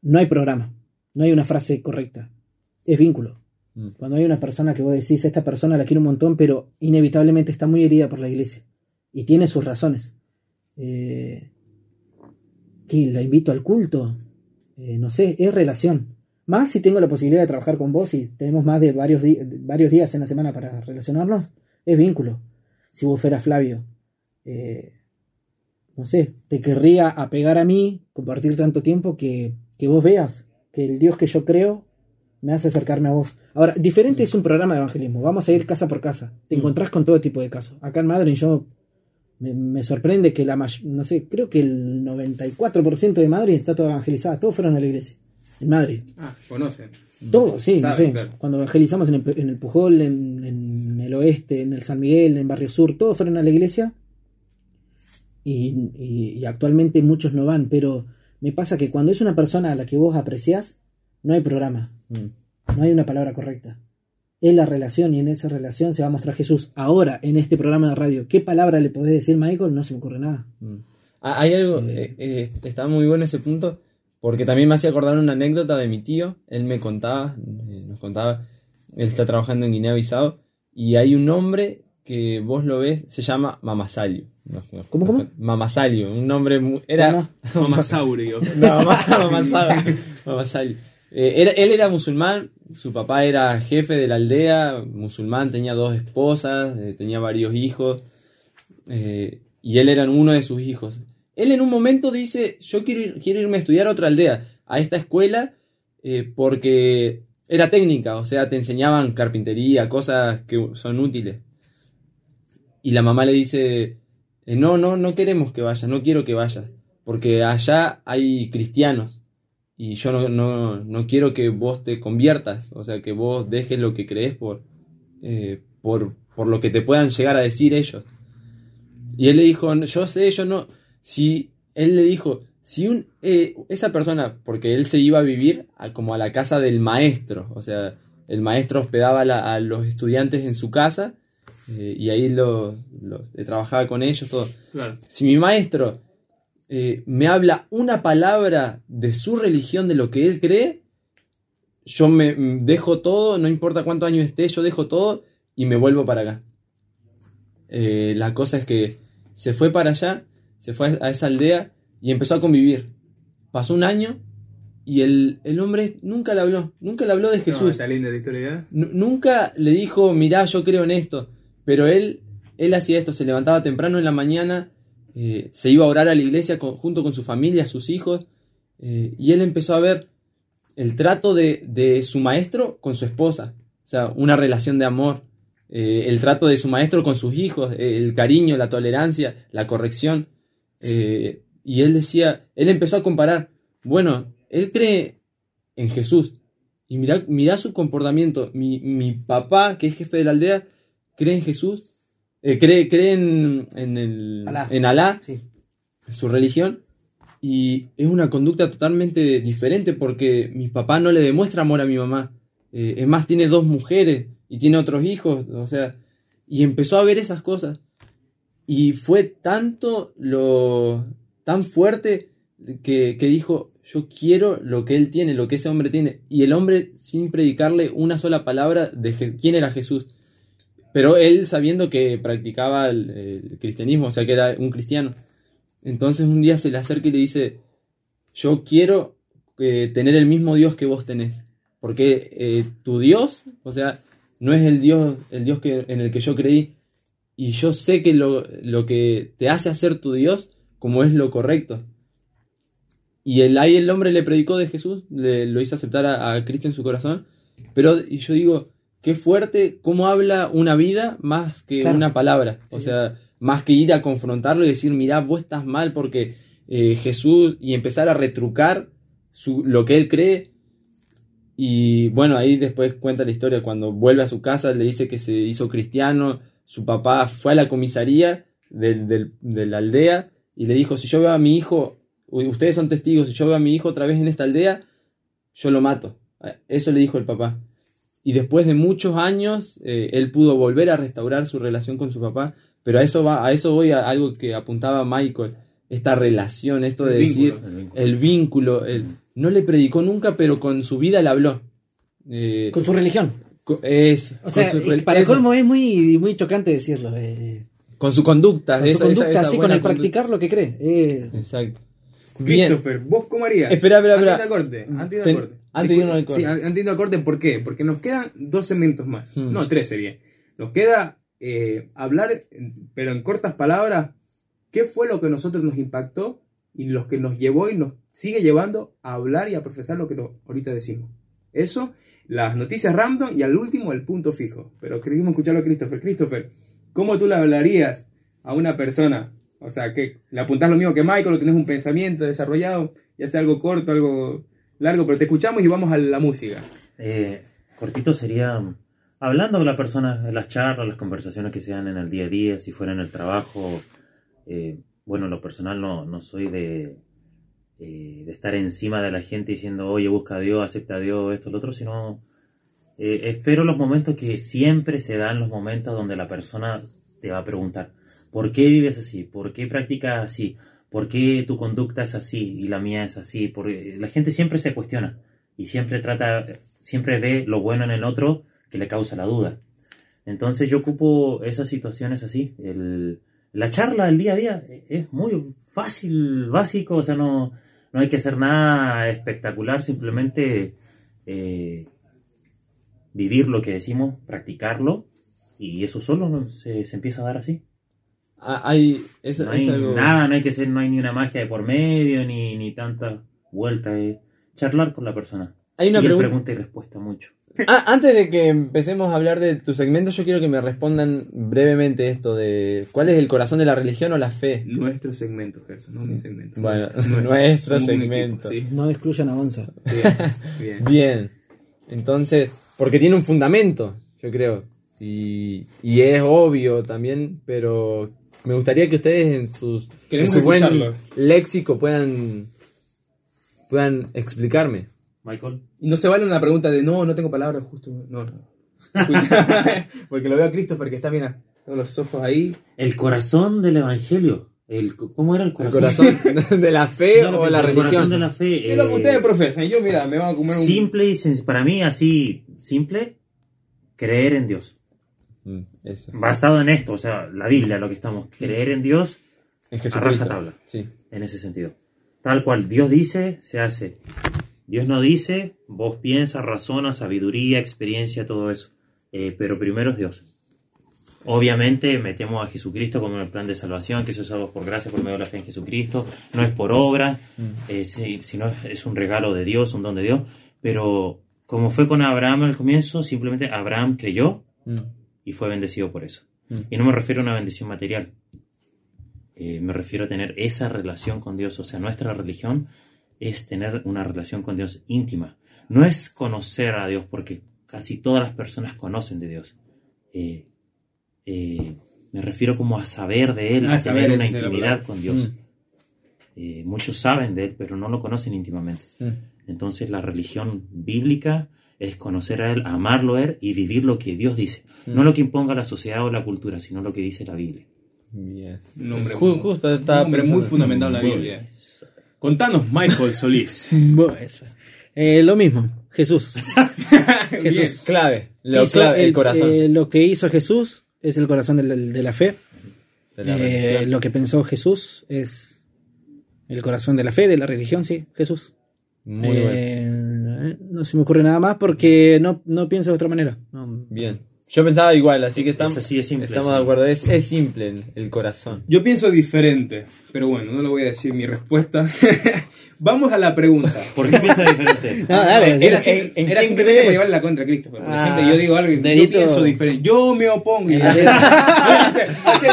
no hay programa, no hay una frase correcta. Es vínculo. Mm. Cuando hay una persona que vos decís, esta persona la quiero un montón, pero inevitablemente está muy herida por la iglesia. Y tiene sus razones. Eh, ¿Qué? ¿La invito al culto? Eh, no sé, es relación. Más si tengo la posibilidad de trabajar con vos y tenemos más de varios, varios días en la semana para relacionarnos, es vínculo. Si vos fueras Flavio, eh, no sé, te querría apegar a mí, compartir tanto tiempo que, que vos veas que el Dios que yo creo me hace acercarme a vos. Ahora, diferente es un programa de evangelismo. Vamos a ir casa por casa. Te encontrás con todo tipo de casos. Acá en Madrid yo me, me sorprende que la no sé, creo que el 94% de Madrid está todo evangelizada. Todos fueron a la iglesia. En Madrid. Ah, conocen. Todos, sí, no Saben, sé. claro. Cuando evangelizamos en el, en el Pujol, en, en el oeste, en el San Miguel, en Barrio Sur, todos fueron a la iglesia. Y, y- y actualmente muchos no van, pero me pasa que cuando es una persona a la que vos apreciás, no hay programa, Mm. no hay una palabra correcta. Es la relación y en esa relación se va a mostrar Jesús. Ahora, en este programa de radio, ¿qué palabra le podés decir, Michael? No se me ocurre nada. Mm. Ah, Hay algo, eh, eh, está muy bueno ese punto, porque también me hacía acordar una anécdota de mi tío. Él me contaba, eh, nos contaba, él está trabajando en Guinea-Bissau, y hay un hombre que vos lo ves, se llama Mamasalio. No, no, ¿Cómo, cómo? Mamasalio, un nombre muy, era... <laughs> Mamasaurio. <laughs> No, ma- Mamasalio. <laughs> Mamasalio. Eh, era- él era musulmán, su papá era jefe de la aldea, musulmán, tenía dos esposas, eh, tenía varios hijos, eh, y él era uno de sus hijos. Él en un momento dice, yo quiero, quiero irme a estudiar a otra aldea, a esta escuela, eh, porque era técnica, o sea, te enseñaban carpintería, cosas que son útiles. Y la mamá le dice, eh, no, no, no queremos que vayas, no quiero que vayas, porque allá hay cristianos y yo no, no, no quiero que vos te conviertas, o sea, que vos dejes lo que crees por, eh, por, por lo que te puedan llegar a decir ellos. Y él le dijo, yo sé, yo no, si él le dijo, si un, eh, esa persona, porque él se iba a vivir a- como a la casa del maestro, o sea, el maestro hospedaba a, la- a los estudiantes en su casa eh, y ahí los- eh, trabajaba con ellos, todo. Claro. Si mi maestro me habla una palabra de su religión, de lo que él cree, yo me mm, dejo todo, no importa cuántos años esté, yo dejo todo y me vuelvo para acá. La cosa es que se fue para allá, se fue a esa aldea y empezó a convivir. Pasó un año y el, el hombre nunca le habló, nunca le habló de No, Jesús. está linda la historia. ¿eh? Nu- nunca le dijo, mirá, yo creo en esto. Pero él, él hacía esto, se levantaba temprano en la mañana, eh, se iba a orar a la iglesia con- junto con su familia, sus hijos, eh, y él empezó a ver el trato de, de su maestro con su esposa, o sea, una relación de amor, eh, el trato de su maestro con sus hijos, el cariño, la tolerancia, la corrección. Eh, y él decía, él empezó a comparar, bueno, él cree en Jesús, y mira, mira su comportamiento. Mi, mi papá, que es jefe de la aldea, cree en Jesús, eh, cree, cree en, en, el, Alá. en Alá, Sí. su religión, y es una conducta totalmente diferente porque mi papá no le demuestra amor a mi mamá. Eh, es más, tiene dos mujeres y tiene otros hijos, o sea, y empezó a ver esas cosas. Y fue tanto lo tan fuerte que, que dijo, yo quiero lo que él tiene, lo que ese hombre tiene. Y el hombre sin predicarle una sola palabra de quién era Jesús. Pero él sabiendo que practicaba el, el cristianismo, o sea que era un cristiano. Entonces un día se le acerca y le dice, yo quiero eh, tener el mismo Dios que vos tenés. Porque eh, tu Dios, o sea, no es el Dios, el Dios que, en el que yo creí. Y yo sé que lo, lo que te hace hacer tu Dios, como es lo correcto. Y el, ahí el hombre le predicó de Jesús, le, lo hizo aceptar a, a Cristo en su corazón. Pero y yo digo, qué fuerte cómo habla una vida más que Claro. una palabra. O sea, más que ir a confrontarlo y decir, mirá, vos estás mal porque eh, Jesús, y empezar a retrucar su, lo que él cree. Y bueno, ahí después cuenta la historia, cuando vuelve a su casa, le dice que se hizo cristiano, su papá fue a la comisaría del- del- de la aldea y le dijo, si yo veo a mi hijo, ustedes son testigos, si yo veo a mi hijo otra vez en esta aldea, yo lo mato. Eso le dijo el papá. Y después de muchos años, eh, él pudo volver a restaurar su relación con su papá. Pero a eso va, a eso voy a algo que apuntaba Michael, esta relación, esto de El decir vínculo. El vínculo. el vínculo. el- no le predicó nunca, pero con su vida le habló. Eh, Con su religión. Es, O sea, su, para eso, colmo es muy, muy chocante decirlo. eh, con su conducta. con su conducta, esa- con el conducta. practicar lo que cree. eh, Exacto. Bien. Christopher, ¿vos cómo harías? Espera, espera, espera. Antes del corte. Antes del corte. antes de irnos al corte. Sí, antes de irnos al corte, ¿por qué? Porque nos quedan dos segmentos más. Hmm. No, tres sería. Nos queda eh, hablar, pero en cortas palabras, qué fue lo que a nosotros nos impactó y lo que nos llevó y nos sigue llevando a hablar y a profesar lo que ahorita decimos. Eso, las noticias random y al último el punto fijo. Pero queríamos escucharlo a Christopher. Christopher, ¿cómo tú le hablarías a una persona? O sea, que le apuntás lo mismo que Michael, o tenés un pensamiento desarrollado, ya sea algo corto, algo largo, pero te escuchamos y vamos a la música. Eh, cortito sería hablando con la persona, las charlas, las conversaciones que se dan en el día a día, si fuera en el trabajo. eh, bueno, en lo personal no, no soy de, eh, de estar encima de la gente diciendo, oye, busca a Dios, acepta a Dios, esto, lo otro, sino eh, espero los momentos que siempre se dan los momentos donde la persona te va a preguntar, ¿por qué vives así? ¿Por qué practicas así? ¿Por qué tu conducta es así y la mía es así? Porque la gente siempre se cuestiona y siempre trata, siempre ve lo bueno en el otro que le causa la duda. Entonces yo ocupo esas situaciones así. El, la charla el día a día es muy fácil, básico, o sea, no, no hay que hacer nada espectacular, simplemente eh, vivir lo que decimos, practicarlo y eso solo se, se empieza a dar así. Ah, hay, eso, No hay es algo- nada, no hay que ser, no hay ni una magia de por medio, ni, ni tanta vuelta. eh. Charlar con la persona. Hay una y el pregunta- pregunta y respuesta mucho. Ah, antes de que empecemos a hablar de tu segmento, yo quiero que me respondan brevemente esto de ¿cuál es el corazón de la religión o la fe? Nuestro segmento, Gerson, no mi segmento. Bueno, <laughs> nuestro segmento. equipo, no excluyan a Onza. sí. Bien, <laughs> bien. Bien. Entonces, porque tiene un fundamento, yo creo. Y, y es obvio también, pero me gustaría que ustedes en sus en su buen léxico puedan puedan explicarme. Michael. Y no se vale una pregunta de no, no tengo palabras, justo. No, no. <laughs> Porque lo veo a Christopher que está bien, tengo los ojos ahí. El corazón del evangelio. El, ¿Cómo era el El corazón? corazón <laughs> de la fe No o la el corazón religión. de la fe. Es lo que eh, ustedes profesan. Y yo, mira, me van a comer un. simple y sencillo. Para mí, así, simple, creer en Dios. Mm, eso. Basado en esto, o sea, la Biblia, lo que estamos, creer en Dios En a Jesucristo. rajatabla. Sí. en ese sentido. Tal cual, Dios dice, se hace. Dios no dice, vos piensas, razonas, sabiduría, experiencia, todo eso. Eh, pero primero es Dios. Obviamente metemos a Jesucristo como en el plan de salvación, que eso es algo por gracia, por medio de la fe en Jesucristo. No es por obra, eh, si- sino es, es un regalo de Dios, un don de Dios. Pero como fue con Abraham al comienzo, simplemente Abraham creyó Mm. y fue bendecido por eso. Mm. Y no me refiero a una bendición material. Eh, me refiero a tener esa relación con Dios. O sea, nuestra religión es tener una relación con Dios íntima. No es conocer a Dios, porque casi todas las personas conocen de Dios. Eh, eh, me refiero como a saber de Él, Ah, a saber, tener una intimidad con Dios. Mm. Eh, muchos saben de Él, pero no lo conocen íntimamente. Mm. Entonces la religión bíblica es conocer a Él, amarlo a Él y vivir lo que Dios dice. Mm. No lo que imponga la sociedad o la cultura, sino lo que dice la Biblia. Bien. Un muy- justo un muy fundamental en la Biblia. Contanos, Michael Solís. <laughs> Eh, lo mismo, Jesús. <laughs> Jesús. Clave. Lo Hizo clave, el, corazón. eh, lo que hizo Jesús es el corazón de, la fe. de la Eh, religión. lo que pensó Jesús es el corazón de la fe, de la religión, sí, Jesús. Muy Eh, bueno. No se me ocurre nada más porque no, no pienso de otra manera. No. Bien. Yo pensaba igual, así que estamos, Es así, es simple, estamos sí. de acuerdo. Es, es simple el, el corazón. Yo pienso diferente, pero bueno, no lo voy a decir mi respuesta. <laughs> Vamos a la pregunta. ¿Por qué piensas diferente? <laughs> No, dale, Era. ¿En- en era simplemente para llevarle la contra a Christopher. Porque Ah, siempre yo digo algo y yo pienso diferente. Yo me opongo. Y <laughs> hace- hace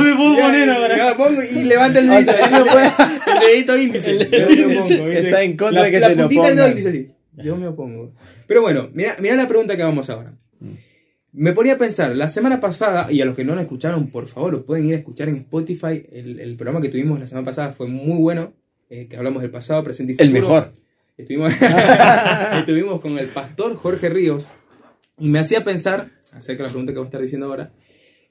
me puedo poner ahora. Yo me pongo y levanta el O dedito. sea, no puede- el dedito índice. El Yo me opongo, está en contra La- de que la se lo puntita del dedo pongan. índice así. Yo me opongo. Pero bueno, mira, mira la pregunta que vamos ahora. Me ponía a pensar, la semana pasada, y a los que no lo escucharon, por favor, lo pueden ir a escuchar en Spotify. El, el programa que tuvimos la semana pasada fue muy bueno, eh, que hablamos del pasado, presente y El futuro. mejor. Estuvimos, <laughs> estuvimos con el pastor Jorge Ríos y me hacía pensar, acerca de la pregunta que voy a estar diciendo ahora,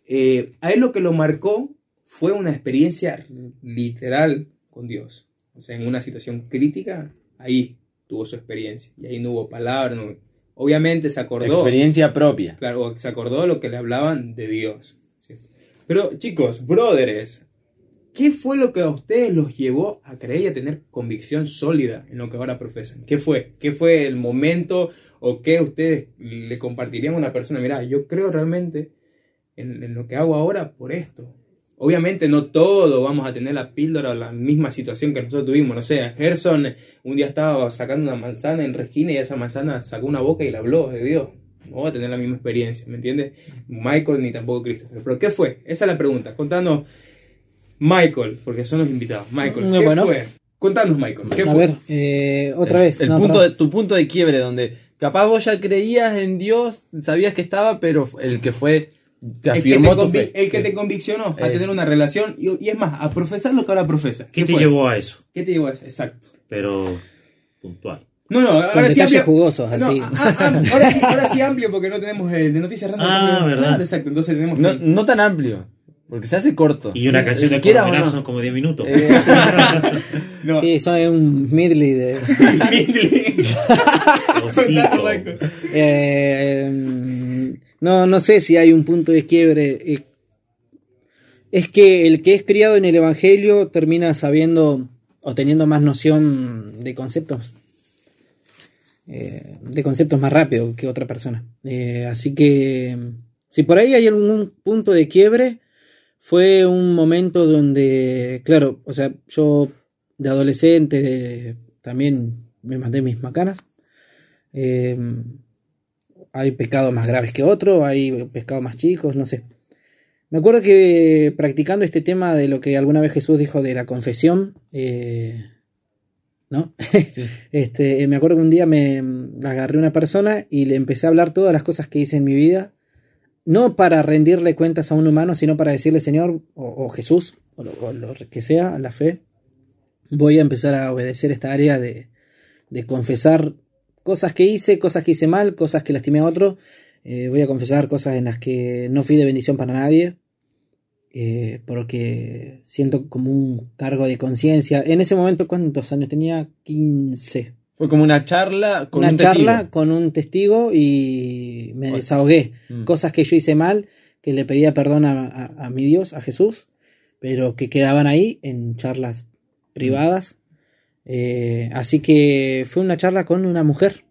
eh, a él lo que lo marcó fue una experiencia literal con Dios. O sea, en una situación crítica, ahí tuvo su experiencia. Y ahí no hubo palabra. no- Obviamente se acordó. Experiencia propia. Claro, se acordó de lo que le hablaban de Dios. ¿sí? Pero chicos, brothers, ¿qué fue lo que a ustedes los llevó a creer y a tener convicción sólida en lo que ahora profesan? ¿Qué fue? ¿Qué fue el momento o qué ustedes le compartirían a una persona? Mira, yo creo realmente en, en lo que hago ahora por esto. Obviamente no todo vamos a tener la píldora o la misma situación que nosotros tuvimos. No sé, Gerson un día estaba sacando una manzana en Regina y esa manzana sacó una boca y le habló de Dios. No va a tener la misma experiencia, ¿me entiendes? Michael ni tampoco Christopher. Pero ¿qué fue? Esa es la pregunta. Contanos, Michael, porque son los invitados. Michael, ¿qué bueno. fue? Contanos, Michael. ¿Qué A fue? ver, eh, otra El- vez. El No, punto perdón. de, tu punto de quiebre, donde capaz vos ya creías en Dios, sabías que estaba, pero el que fue, te el que afirmó te, tu convi- fe. el que te conviccionó a tener una relación y, y es más, a profesar lo que ahora profesa. ¿Qué te fue? llevó a eso? ¿Qué te llevó a eso? Exacto. Pero puntual. No, no, ahora sí amplio. jugosos, No, así. ah, ah, ahora, sí, ahora sí amplio porque no tenemos eh, de noticias <laughs> random. Ah, entonces- verdad. Exacto, entonces tenemos No, que- no tan amplio, porque se hace corto. Y una canción de Quiera no. son como 10 minutos. Eh, <laughs> no. Sí, son un medley de... <laughs> <laughs> Eh, em, no, no sé si hay un punto de quiebre. Eh, Es que el que es criado en el Evangelio termina sabiendo o teniendo más noción de conceptos. eh, de conceptos más rápido que otra persona. Eh, así que si por ahí hay algún punto de quiebre, fue un momento donde, claro, o sea, yo de adolescente de- también me mandé mis macanas. Eh, hay pecados más graves que otros, hay pecados más chicos, no sé. Me acuerdo que practicando este tema de lo que alguna vez Jesús dijo de la confesión, eh, ¿no? <laughs> este, me acuerdo que un día me agarré a una persona y le empecé a hablar todas las cosas que hice en mi vida, no para rendirle cuentas a un humano, sino para decirle, Señor, o, Jesús, o lo, o lo que sea, la fe, voy a empezar a obedecer esta área de, de confesar cosas que hice, cosas que hice mal, cosas que lastimé a otro. Eh, voy a confesar cosas en las que no fui de bendición para nadie. eh, porque siento como un cargo de conciencia. En ese momento, ¿cuántos años tenía? 15. Fue como una charla con Una un charla testigo. con un testigo y me desahogué. Mm. Cosas que yo hice mal, que le pedía perdón a, a- a mi Dios, a Jesús, pero que quedaban ahí en charlas privadas. Eh, así que fue una charla con una mujer.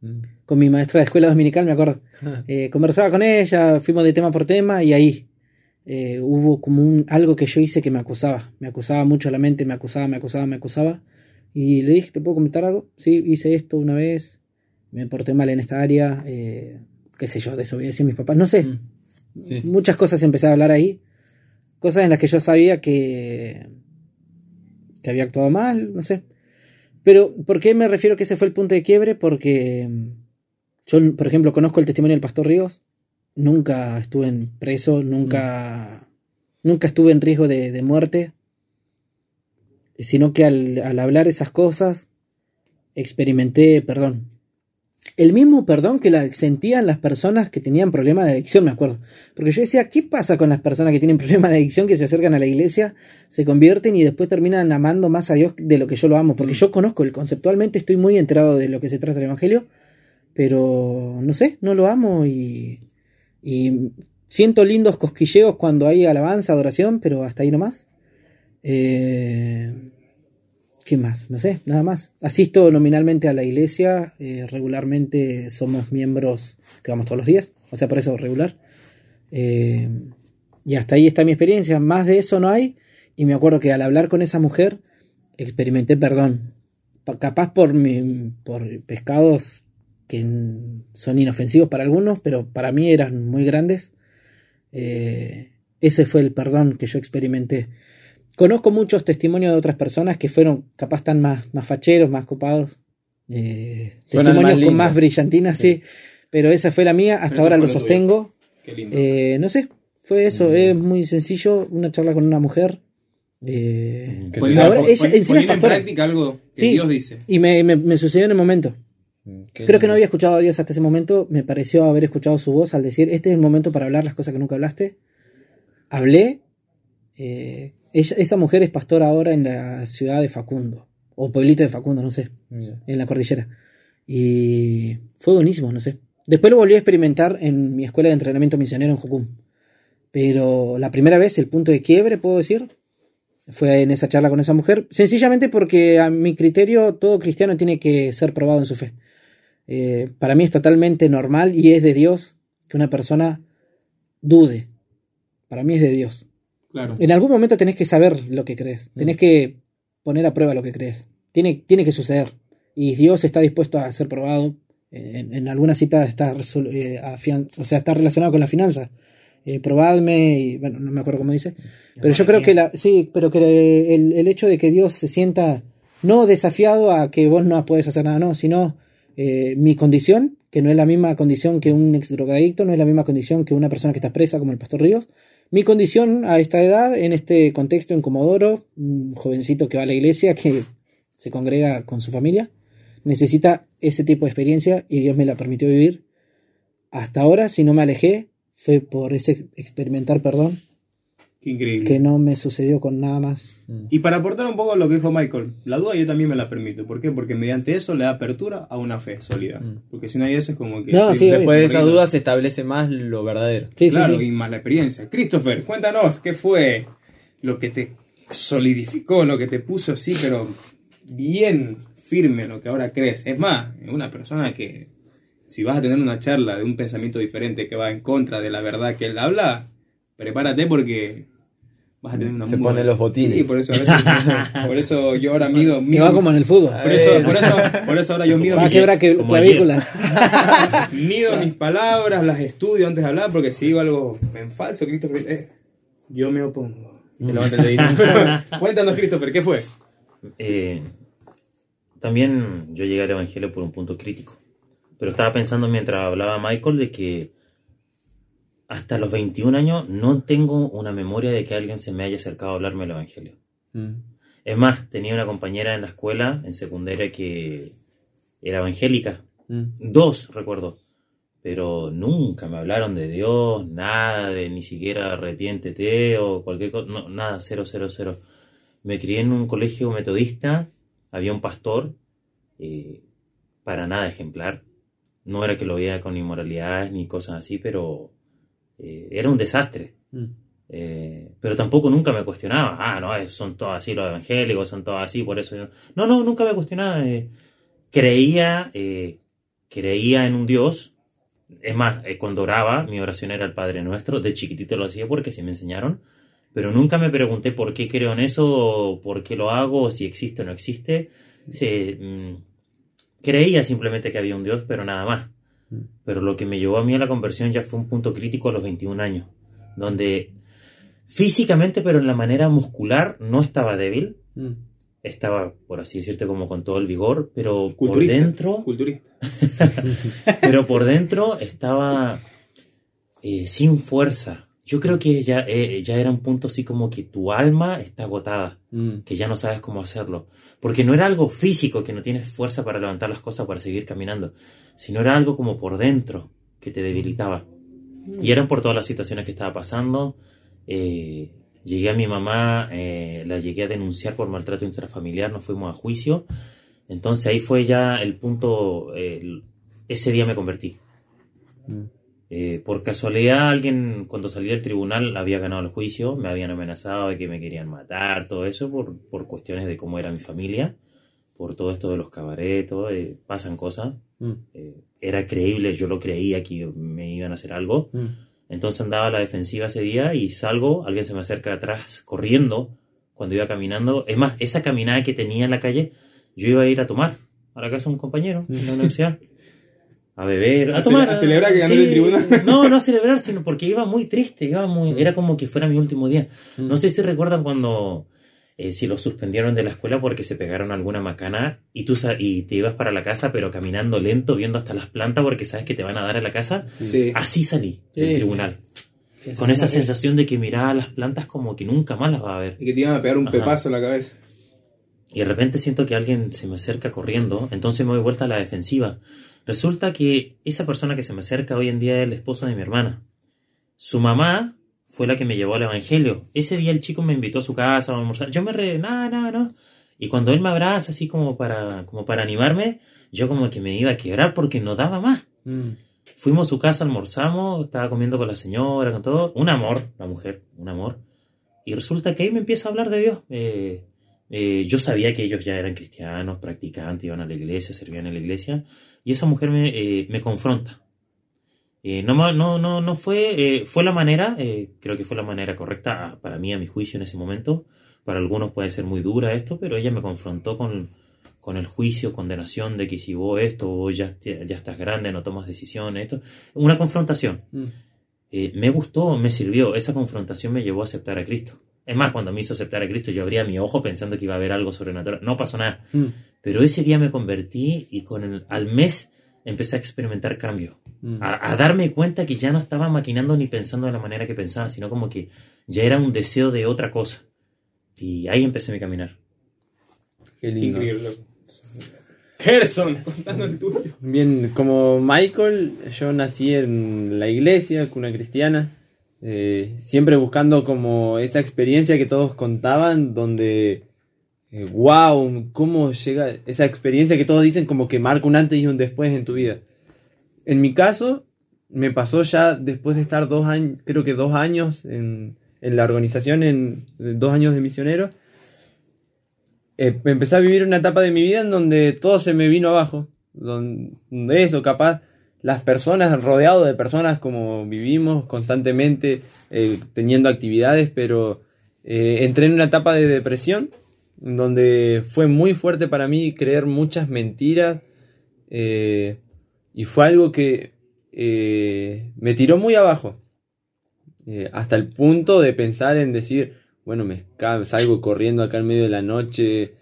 Mm. con mi maestra de escuela dominical, me acuerdo. <laughs> Eh, conversaba con ella, fuimos de tema por tema y ahí eh, hubo como un, algo que yo hice que me acusaba. Me acusaba mucho la mente, me acusaba, me acusaba, me acusaba. Y le dije, ¿te puedo comentar algo? Sí, hice esto una vez, me porté mal en esta área, eh, qué sé yo, desobedecí a mis papás, no sé. Mm. Sí. Muchas cosas empecé a hablar ahí. Cosas en las que yo sabía que, que había actuado mal, no sé. Pero, ¿por qué me refiero que ese fue el punto de quiebre? Porque mm, yo, por ejemplo, conozco el testimonio del pastor Ríos. Nunca estuve en preso, nunca, nunca estuve en riesgo de, de muerte. Sino que al, al hablar esas cosas, experimenté perdón. El mismo perdón que la sentían las personas que tenían problemas de adicción, me acuerdo. Porque yo decía, ¿qué pasa con las personas que tienen problemas de adicción que se acercan a la iglesia, se convierten y después terminan amando más a Dios de lo que yo lo amo? Porque yo conozco, el conceptualmente estoy muy enterado de lo que se trata el Evangelio, pero no sé, no lo amo y, y siento lindos cosquilleos cuando hay alabanza, adoración, pero hasta ahí nomás. Eh, ¿Qué más? No sé, nada más. Asisto nominalmente a la iglesia, eh, regularmente somos miembros que vamos todos los días, o sea, por eso regular. Eh, y hasta ahí está mi experiencia, más de eso no hay. Y me acuerdo que al hablar con esa mujer, experimenté perdón. Pa- Capaz por, mi, por pescados que son inofensivos para algunos, pero para mí eran muy grandes. Ese fue el perdón que yo experimenté. Conozco muchos testimonios de otras personas que fueron capaz tan más, más facheros, más copados. Eh, testimonios más con lindos. más brillantinas, sí. Pero esa fue la mía, hasta Pero ahora lo sostengo. Qué lindo. Eh, no sé, fue eso, es muy sencillo, una charla con una mujer. eh, Que Poniendo- ahora ella encima es en práctica algo que Sí. Dios dice. y me, me- me sucedió en el momento. Qué Creo que no había escuchado a Dios hasta ese momento. Me pareció haber escuchado su voz al decir, este es el momento para hablar las cosas que nunca hablaste. Hablé. eh, ella, esa mujer es pastora ahora en la ciudad de Facundo. O pueblito de Facundo, no sé. Mira. En la cordillera. Y fue buenísimo, no sé. Después lo volví a experimentar en mi escuela de entrenamiento misionero en Jucum. Pero la primera vez, el punto de quiebre, puedo decir, fue en esa charla con esa mujer. Sencillamente porque a mi criterio todo cristiano tiene que ser probado en su fe. Eh, para mí es totalmente normal y es de Dios que una persona dude. Para mí es de Dios. Claro. En algún momento tenés que saber lo que crees. Tenés que poner a prueba lo que crees. Tiene, tiene que suceder. Y Dios está dispuesto a ser probado. En, en alguna cita está, eh, afian- o sea, está relacionado con la finanza. Eh, probadme y bueno, no me acuerdo cómo dice. Pero yo creo que la, sí, pero que el, el hecho de que Dios se sienta no desafiado a que vos no puedes hacer nada, no, sino eh, mi condición, que no es la misma condición que un ex drogadicto, no es la misma condición que una persona que está presa como el Pastor Ríos. Mi condición a esta edad, en este contexto en Comodoro, un jovencito que va a la iglesia, que se congrega con su familia, necesita ese tipo de experiencia y Dios me la permitió vivir. Hasta ahora, si no me alejé, fue por ese experimentar perdón, Qué increíble. que no me sucedió con nada más. Y para aportar un poco lo que dijo Michael, la duda yo también me la permito. ¿Por qué? Porque mediante eso le da apertura a una fe sólida. Porque si no hay eso es como que... No, sí, obvio. Después de esa duda se establece más lo verdadero. Sí, claro, sí, sí. y más la experiencia. Christopher, cuéntanos, ¿qué fue lo que te solidificó, lo que te puso así, pero bien firme en lo que ahora crees? Es más, una persona que, si vas a tener una charla de un pensamiento diferente que va en contra de la verdad que él habla, prepárate porque vas a tener una Se muy pone buena- los botines. Sí, por eso, a veces- por eso yo ahora mido... Que mido va como en el fútbol. por eso, por eso, <laughs> por eso ahora yo mido Va a mis- quebrar que, como clavícula. <laughs> Mido mis palabras, las estudio antes de hablar, porque si digo algo en falso, Christopher, eh, yo me opongo. Te levanta el dedito. <laughs> Cuéntanos, Christopher, ¿qué fue? Eh, también yo llegué al Evangelio por un punto crítico. Pero estaba pensando mientras hablaba Michael de que hasta los 21 años no tengo una memoria de que alguien se me haya acercado a hablarme del Evangelio. Mm. Es más, tenía una compañera en la escuela, en secundaria, que era evangélica. Mm. Dos, recuerdo. Pero nunca me hablaron de Dios, nada de ni siquiera arrepiéntete o cualquier cosa. No, nada, cero, cero, cero. Me crié en un colegio metodista, había un pastor, eh, para nada ejemplar. No era que lo veía con inmoralidades ni cosas así, pero eh, era un desastre. Mm. Eh, pero tampoco nunca me cuestionaba, ah, no, eh, son todos así los evangélicos, son todos así, por eso yo... No, no, nunca me cuestionaba. eh, creía eh, creía en un Dios. Es más, cuando oraba, mi oración era el Padre Nuestro. De chiquitito lo hacía porque sí me enseñaron. Pero nunca me pregunté por qué creo en eso, o por qué lo hago, si existe o no existe. Sí, mm, creía simplemente que había un Dios, pero nada más. Pero lo que me llevó a mí a la conversión ya fue un punto crítico a los 21 años, donde físicamente, pero en la manera muscular, no estaba débil. Mm. Estaba, por así decirte, como con todo el vigor, pero por dentro, Culturista. <laughs> pero por dentro estaba eh, sin fuerza. Yo creo que ya, eh, ya era un punto así como que tu alma está agotada, Mm. que ya no sabes cómo hacerlo. Porque no era algo físico, que no tienes fuerza para levantar las cosas, para seguir caminando, sino era algo como por dentro, que te debilitaba. Y eran por todas las situaciones que estaba pasando. Eh, llegué a mi mamá, eh, la llegué a denunciar por maltrato intrafamiliar, nos fuimos a juicio. Entonces ahí fue ya el punto, eh, ese día me convertí. Mm. Eh, por casualidad, alguien cuando salí del tribunal había ganado el juicio, me habían amenazado de que me querían matar, todo eso, por, por cuestiones de cómo era mi familia, por todo esto de los cabarets, todo, eh, pasan cosas. Mm. Eh, era creíble, yo lo creía que me iban a hacer algo. Mm. Entonces andaba a la defensiva ese día y salgo, alguien se me acerca atrás corriendo cuando iba caminando. Es más, esa caminada que tenía en la calle, yo iba a ir a tomar a la casa de un compañero en la <laughs> universidad. A beber, a, A tomar. a celebrar que ganó el tribunal. <laughs> No, no a celebrar, sino porque iba muy triste, iba muy, era como que fuera mi último día. No sé si recuerdan cuando, eh, si lo suspendieron de la escuela porque se pegaron alguna macana y tú y te ibas para la casa, pero caminando lento, viendo hasta las plantas porque sabes que te van a dar en la casa. Sí. Así salí del Sí, tribunal. Sí, Con esa sí. sensación de que miraba las plantas como que nunca más las va a ver. Y que te iban a pegar un Ajá. pepazo en la cabeza. Y de repente siento que alguien se me acerca corriendo, entonces me doy vuelta a la defensiva. Resulta que esa persona que se me acerca hoy en día es el esposo de mi hermana. Su mamá fue la que me llevó al evangelio. Ese día el chico me invitó a su casa a almorzar. Yo me re, nada, nada, no. Y cuando él me abraza así como para, como para animarme, yo como que me iba a quebrar porque no daba más. Mm. Fuimos a su casa, almorzamos, estaba comiendo con la señora, con todo. Un amor, la mujer, un amor. Y resulta que ahí me empieza a hablar de Dios. Eh, eh, yo sabía que ellos ya eran cristianos, practicantes, iban a la iglesia, servían en la iglesia. Y esa mujer me, eh, me confronta. Eh, no, no, no, no fue, eh, fue la manera, creo que fue la manera correcta ah, para mí, a mi juicio en ese momento. Para algunos puede ser muy dura esto, pero ella me confrontó con, con el juicio, condenación de que si vos esto, vos ya, ya estás grande, no tomas decisiones, esto. Una confrontación. Mm. Me gustó, me sirvió. Esa confrontación me llevó a aceptar a Cristo. Es más, cuando me hizo aceptar a Cristo, yo abría mi ojo pensando que iba a haber algo sobrenatural. No pasó nada. Mm. Pero ese día me convertí y con el, al mes empecé a experimentar cambio. Mm. A, a darme cuenta que ya no estaba maquinando ni pensando de la manera que pensaba, sino como que ya era un deseo de otra cosa. Y ahí empecé mi caminar. Qué lindo. increíble. Gerson, contando el tuyo. Bien, como Michael, yo nací en la iglesia, cuna cristiana, eh, siempre buscando como esa experiencia que todos contaban, donde, eh, wow, cómo llega esa experiencia que todos dicen como que marca un antes y un después en tu vida. En mi caso, me pasó ya después de estar dos años, creo que dos años en, en la organización, en dos años de misionero, eh, empecé a vivir una etapa de mi vida en donde todo se me vino abajo. Donde eso, capaz, las personas, rodeado de personas como vivimos constantemente, eh, teniendo actividades, pero eh, entré en una etapa de depresión, donde fue muy fuerte para mí creer muchas mentiras, eh, y fue algo que eh, me tiró muy abajo. Eh, hasta el punto de pensar en decir, bueno, me salgo corriendo acá en medio de la noche.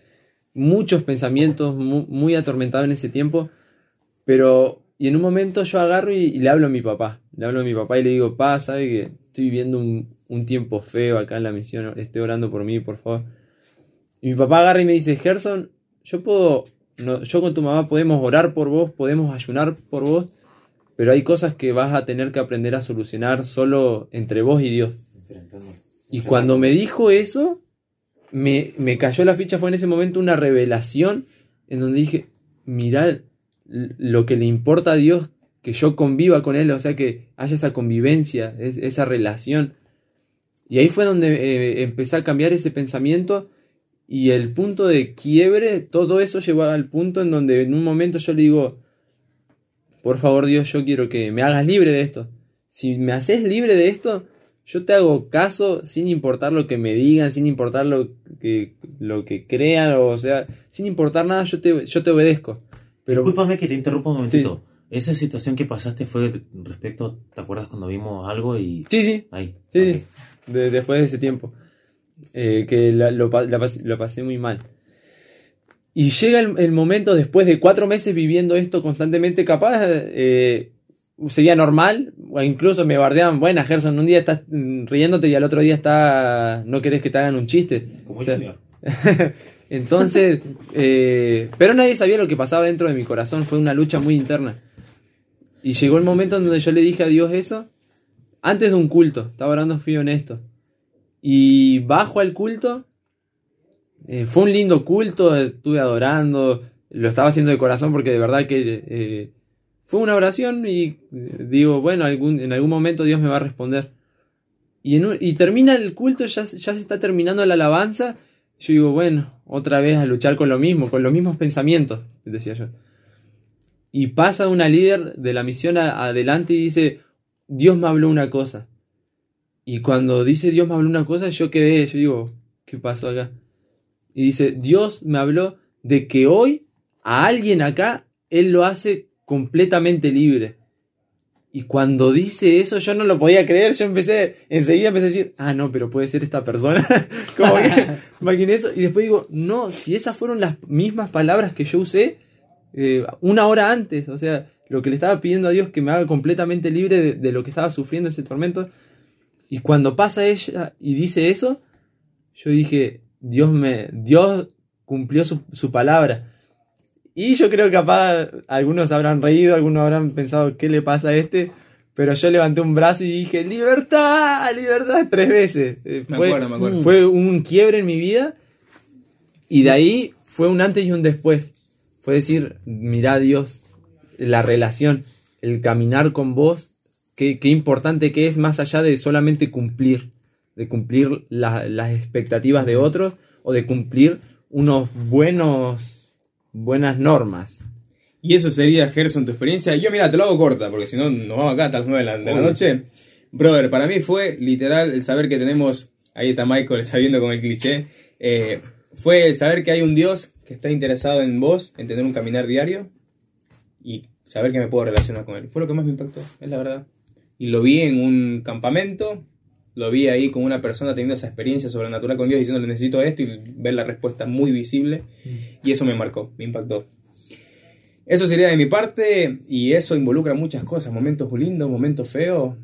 Muchos pensamientos mu- muy, atormentados en ese tiempo. Pero, y en un momento yo agarro y, y le hablo a mi papá. Le hablo a mi papá y le digo, pa, sabe que estoy viviendo un, un tiempo feo acá en la misión. Esté orando por mí, por favor. Y mi papá agarra y me dice, Gerson, yo puedo, no, yo con tu mamá podemos orar por vos, podemos ayunar por vos, pero hay cosas que vas a tener que aprender a solucionar solo entre vos y Dios. Y cuando me dijo eso, me, me cayó la ficha, fue en ese momento una revelación en donde dije, mirá l- lo que le importa a Dios, que yo conviva con Él, o sea, que haya esa convivencia, es- esa relación. Y ahí fue donde eh, empecé a cambiar ese pensamiento y el punto de quiebre, todo eso llevó al punto en donde en un momento yo le digo, por favor Dios, yo quiero que me hagas libre de esto. Si me haces libre de esto, yo te hago caso sin importar lo que me digan, sin importar lo que, lo que crean, o sea, sin importar nada, yo te, yo te obedezco. Pero, Discúlpame que te interrumpa un momentito. Esa situación que pasaste fue respecto, ¿te acuerdas cuando vimos algo y sí, sí, ahí? sí, sí, de- después de ese tiempo, eh, que la- lo, la pasé muy mal. Y llega el, el momento, después de cuatro meses viviendo esto constantemente, capaz eh, sería normal, o incluso me bardeaban, bueno, Gerson, un día estás mm, riéndote y al otro día está no querés que te hagan un chiste. Como O sea. <laughs> Entonces, eh, pero nadie sabía lo que pasaba dentro de mi corazón, fue una lucha muy interna. Y llegó el momento en donde yo le dije a Dios eso, antes de un culto, estaba orando, fui honesto. Y bajo al culto, eh, fue un lindo culto, estuve adorando, lo estaba haciendo de corazón porque de verdad que eh, fue una oración y eh, digo, bueno, algún, en algún momento Dios me va a responder. Y, en y termina el culto, ya, ya se está terminando la alabanza. Yo digo, bueno, otra vez a luchar con lo mismo, con los mismos pensamientos, decía yo. Y pasa una líder de la misión adelante y dice, Dios me habló una cosa. Y cuando dice Dios me habló una cosa, yo quedé, yo digo, ¿qué pasó acá? Y dice, Dios me habló de que hoy a alguien acá, Él lo hace completamente libre. Y cuando dice eso, yo no lo podía creer. Yo empecé, enseguida empecé a decir, ah, no, pero puede ser esta persona. <laughs> Como que <laughs> imaginé eso. Y después digo, no, si esas fueron las mismas palabras que yo usé eh, una hora antes. O sea, lo que le estaba pidiendo a Dios que me haga completamente libre de, de lo que estaba sufriendo ese tormento. Y cuando pasa ella y dice eso, yo dije, Dios me, Dios cumplió su, su palabra. Y yo creo que capaz algunos habrán reído, algunos habrán pensado, ¿qué le pasa a este? Pero yo levanté un brazo y dije, libertad, libertad, tres veces. Eh, Me fue, acuerdo, me acuerdo. fue un quiebre en mi vida y de ahí fue un antes y un después. Fue decir, mira Dios, la relación, el caminar con vos, qué, qué importante que es más allá de solamente cumplir, de cumplir la- las expectativas de otros o de cumplir unos buenos, buenas normas. Y eso sería, Gerson, tu experiencia. Yo, mira, te lo hago corta, porque si no, nos vamos acá hasta las 9 de la, de la Obvio. noche. Brother, para mí fue literal el saber que tenemos, ahí está Michael sabiendo con el cliché, eh, fue el saber que hay un Dios que está interesado en vos, en tener un caminar diario y saber que me puedo relacionar con él. Fue lo que más me impactó, es la verdad. Y lo vi en un campamento, lo vi ahí con una persona teniendo esa experiencia sobrenatural con Dios, diciéndole necesito esto y ver la respuesta muy visible. Y eso me marcó, me impactó. Eso sería de mi parte y eso involucra muchas cosas, momentos lindos, momentos feos.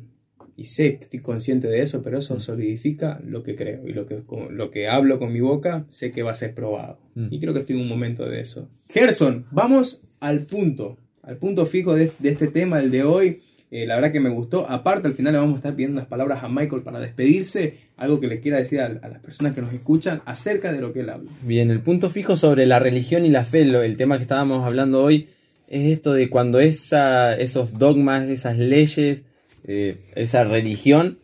Y sé que estoy consciente de eso, pero eso solidifica lo que creo y lo que, lo que hablo con mi boca, sé que va a ser probado. Mm. Y creo que estoy en un momento de eso. Gerson, vamos al punto, al punto fijo de, de este tema, el de hoy. Eh, la verdad que me gustó. Aparte, al final le vamos a estar pidiendo unas palabras a Michael para despedirse, algo que le quiera decir a, a las personas que nos escuchan acerca de lo que él habla. Bien, el punto fijo sobre la religión y la fe, lo- el tema que estábamos hablando hoy, es esto de cuando esa, esos dogmas, esas leyes, eh, esa religión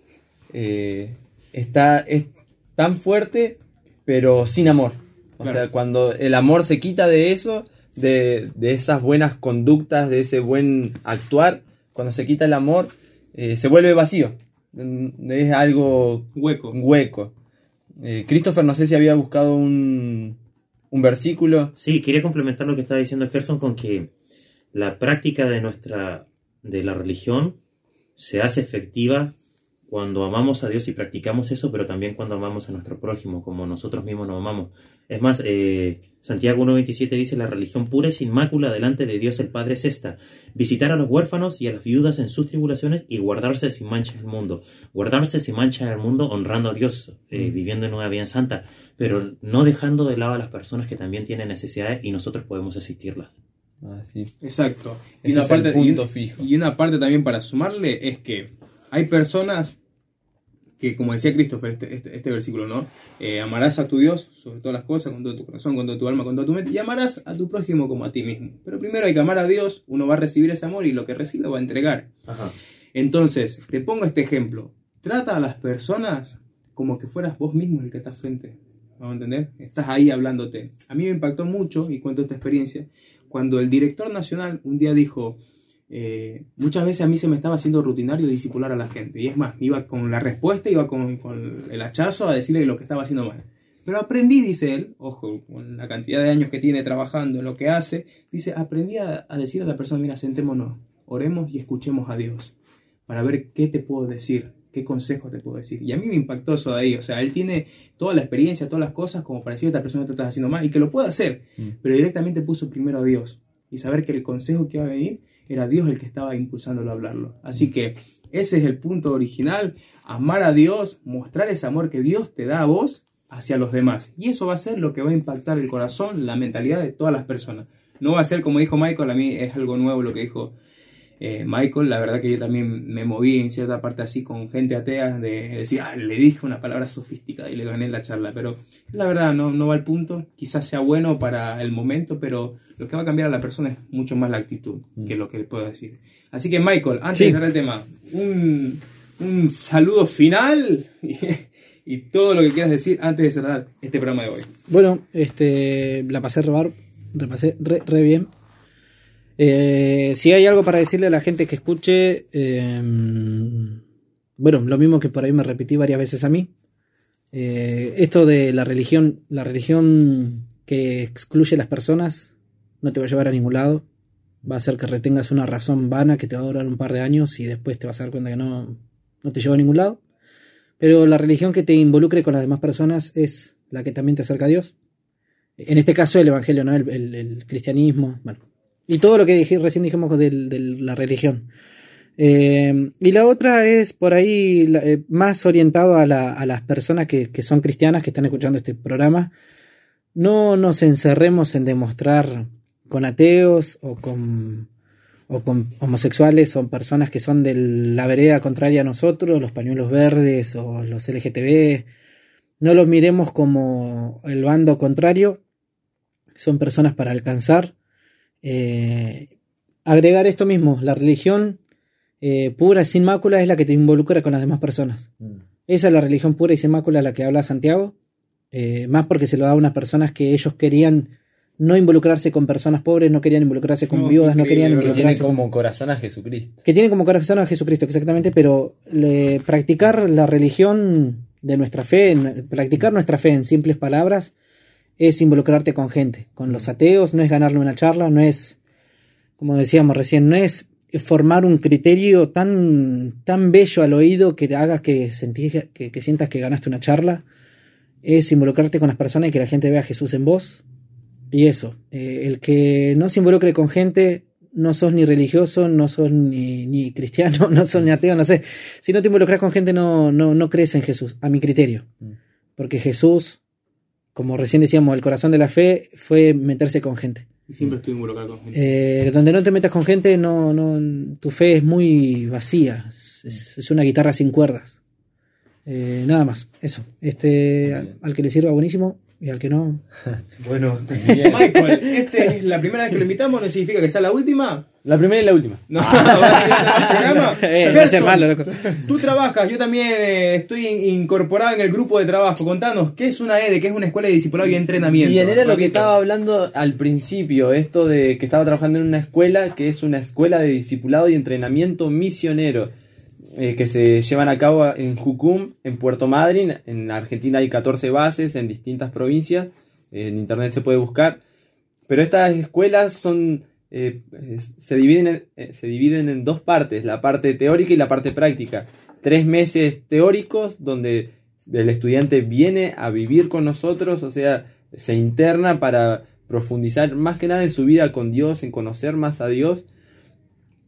eh, está, es tan fuerte, pero sin amor. O Claro. sea, cuando el amor se quita de eso, de, de esas buenas conductas, de ese buen actuar, cuando se quita el amor, eh, se vuelve vacío. Mm, Es algo Hueco. hueco. Eh, Christopher, no sé si había buscado un, un versículo. Sí, quería complementar lo que estaba diciendo Gerson con que la práctica de nuestra de la religión se hace efectiva cuando amamos a Dios y practicamos eso, pero también cuando amamos a nuestro prójimo, como nosotros mismos nos amamos. Es más, eh, Santiago 1.27 dice, la religión pura y sin mácula delante de Dios el Padre es esta, visitar a los huérfanos y a las viudas en sus tribulaciones y guardarse sin mancha en el mundo. Guardarse sin mancha en el mundo honrando a Dios, eh, viviendo en una vida santa, pero no dejando de lado a las personas que también tienen necesidades y nosotros podemos asistirlas. Ah, sí. Exacto. Y una, es el parte, punto y- fijo. y una parte también para sumarle es que hay personas que, como decía Christopher, este, este, este versículo, ¿no? Eh, amarás a tu Dios sobre todas las cosas, con todo tu corazón, con toda tu alma, con toda tu mente, y amarás a tu prójimo como a ti mismo. Pero primero hay que amar a Dios, uno va a recibir ese amor y lo que recibe va a entregar. Ajá. Entonces, te pongo este ejemplo. Trata a las personas como que fueras vos mismo el que estás frente. ¿Vamos a entender? Estás ahí hablándote. A mí me impactó mucho, y cuento esta experiencia, cuando el director nacional un día dijo, eh, muchas veces a mí se me estaba haciendo rutinario disipular a la gente. Y es más, iba con la respuesta, iba con, con el hachazo a decirle lo que estaba haciendo mal. Pero aprendí, dice él, ojo, con la cantidad de años que tiene trabajando en lo que hace, dice, aprendí a, a decir a la persona, mira, sentémonos, oremos y escuchemos a Dios, para ver qué te puedo decir, qué consejo te puedo decir. Y a mí me impactó eso de ahí, o sea, él tiene toda la experiencia, todas las cosas, como para decir a esta persona te estás haciendo mal, y que lo puede hacer, Mm. pero directamente puso primero a Dios, y saber que el consejo que iba a venir era Dios el que estaba impulsándolo a hablarlo. Así que ese es el punto original, amar a Dios, mostrar ese amor que Dios te da a vos hacia los demás. Y eso va a ser lo que va a impactar el corazón, la mentalidad de todas las personas. No va a ser como dijo Michael, a mí es algo nuevo lo que dijo eh, Michael. La verdad que yo también me moví en cierta parte así con gente atea de decir, ah, le dije una palabra sofisticada y le gané la charla. Pero la verdad no, no va al punto. Quizás sea bueno para el momento, pero lo que va a cambiar a la persona es mucho más la actitud que lo que le puedo decir. Así que Michael, antes Sí. de cerrar el tema, un, un saludo final y, y todo lo que quieras decir antes de cerrar este programa de hoy. Bueno, este, la pasé re, bar- repasé re, re bien. Eh, si hay algo para decirle a la gente que escuche, eh, bueno, lo mismo que por ahí me repetí varias veces a mí. Eh, esto de la religión, la religión que excluye a las personas, no te va a llevar a ningún lado. Va a hacer que retengas una razón vana que te va a durar un par de años y después te vas a dar cuenta que no, no te lleva a ningún lado. Pero la religión que te involucre con las demás personas es la que también te acerca a Dios. En este caso el Evangelio, ¿no? el cristianismo, bueno. Y todo lo que dije, recién dijimos de la religión. Eh, y la otra es por ahí eh, más orientado a, la- a las personas que, son cristianas, que están escuchando este programa. No nos encerremos en demostrar con ateos o con, o con homosexuales o personas que son de la vereda contraria a nosotros, los pañuelos verdes o los LGTB. No los miremos como el bando contrario. Son personas para alcanzar. Eh, agregar esto mismo, la religión eh, pura, sin mácula, es la que te involucra con las demás personas. Esa es la religión pura y sin mácula a la que habla Santiago. Eh, más porque se lo da a unas personas que ellos querían no involucrarse con personas pobres, no querían involucrarse con No, viudas, no querían ¿verdad? Que tiene involucrarse con como corazón a Jesucristo. que tiene como corazón a Jesucristo, exactamente, pero le- practicar la religión de nuestra fe, en- practicar nuestra fe en simples palabras, es involucrarte con gente, con los ateos, no es ganarle una charla, no es, como decíamos recién, no es formar un criterio tan, tan bello al oído que te haga que, sentís- que, que sientas que ganaste una charla, es involucrarte con las personas y que la gente vea a Jesús en vos. Y eso, eh, el que no se involucre con gente, no sos ni religioso, no sos ni, ni cristiano, <laughs> no sos ni ateo, no sé. Si no te involucras con gente, no, no, no crees en Jesús, a mi criterio. Mm. Porque Jesús, como recién decíamos, el corazón de la fe fue meterse con gente. Y siempre estuve involucrado con gente. Eh, donde no te metas con gente, no, no, tu fe es muy vacía. Es, una guitarra sin cuerdas. Eh, nada más, eso. Este, al, al que le sirva, buenísimo. Y al que no, Bueno, Michael, ¿esta es la primera vez que lo invitamos? ¿No significa que sea la última? la primera y la última. No, va a ser el programa. Eh, me hace Gerson, malo, loco. Tú trabajas, yo también eh, estoy in- incorporado en el grupo de trabajo. Contanos, ¿qué es una EDE? ¿Qué es una escuela de discipulado y entrenamiento? Bien, era lo que estaba hablando al principio, esto de que estaba trabajando en una escuela que es una escuela de discipulado y entrenamiento misionero, eh, que se llevan a cabo en Jucum, en Puerto Madryn. En Argentina hay 14 bases en distintas provincias, en internet se puede buscar. Pero estas escuelas son eh, se, dividen en, eh, se dividen en dos partes, la parte teórica y la parte práctica. Tres meses teóricos donde el estudiante viene a vivir con nosotros, o sea, se interna para profundizar más que nada en su vida con Dios, en conocer más a Dios.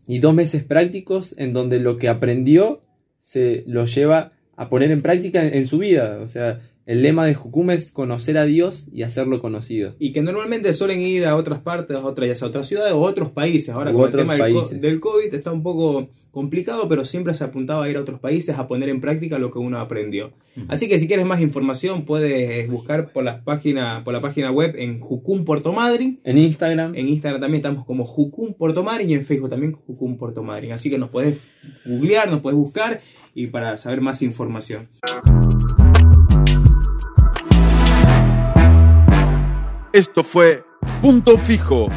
Y dos meses prácticos en donde lo que aprendió se lo lleva a poner en práctica en, su vida. O sea, el lema de Jucum es conocer a Dios y hacerlo conocido. Y que normalmente suelen ir a otras partes, a otras, ya sea a otras ciudades o otros países. Ahora U con el tema del, co- países. del COVID está un poco complicado, pero siempre se apuntaba a ir a otros países a poner en práctica lo que uno aprendió. Así que si quieres más información puedes buscar por, las páginas, por la página web en Jucum Puerto Madryn. En Instagram, En Instagram también estamos como Jucum Puerto Madryn y en Facebook también Jucum Puerto Madryn. Así que nos podés googlear, nos podés buscar y para saber más información. Esto fue Punto Fijo,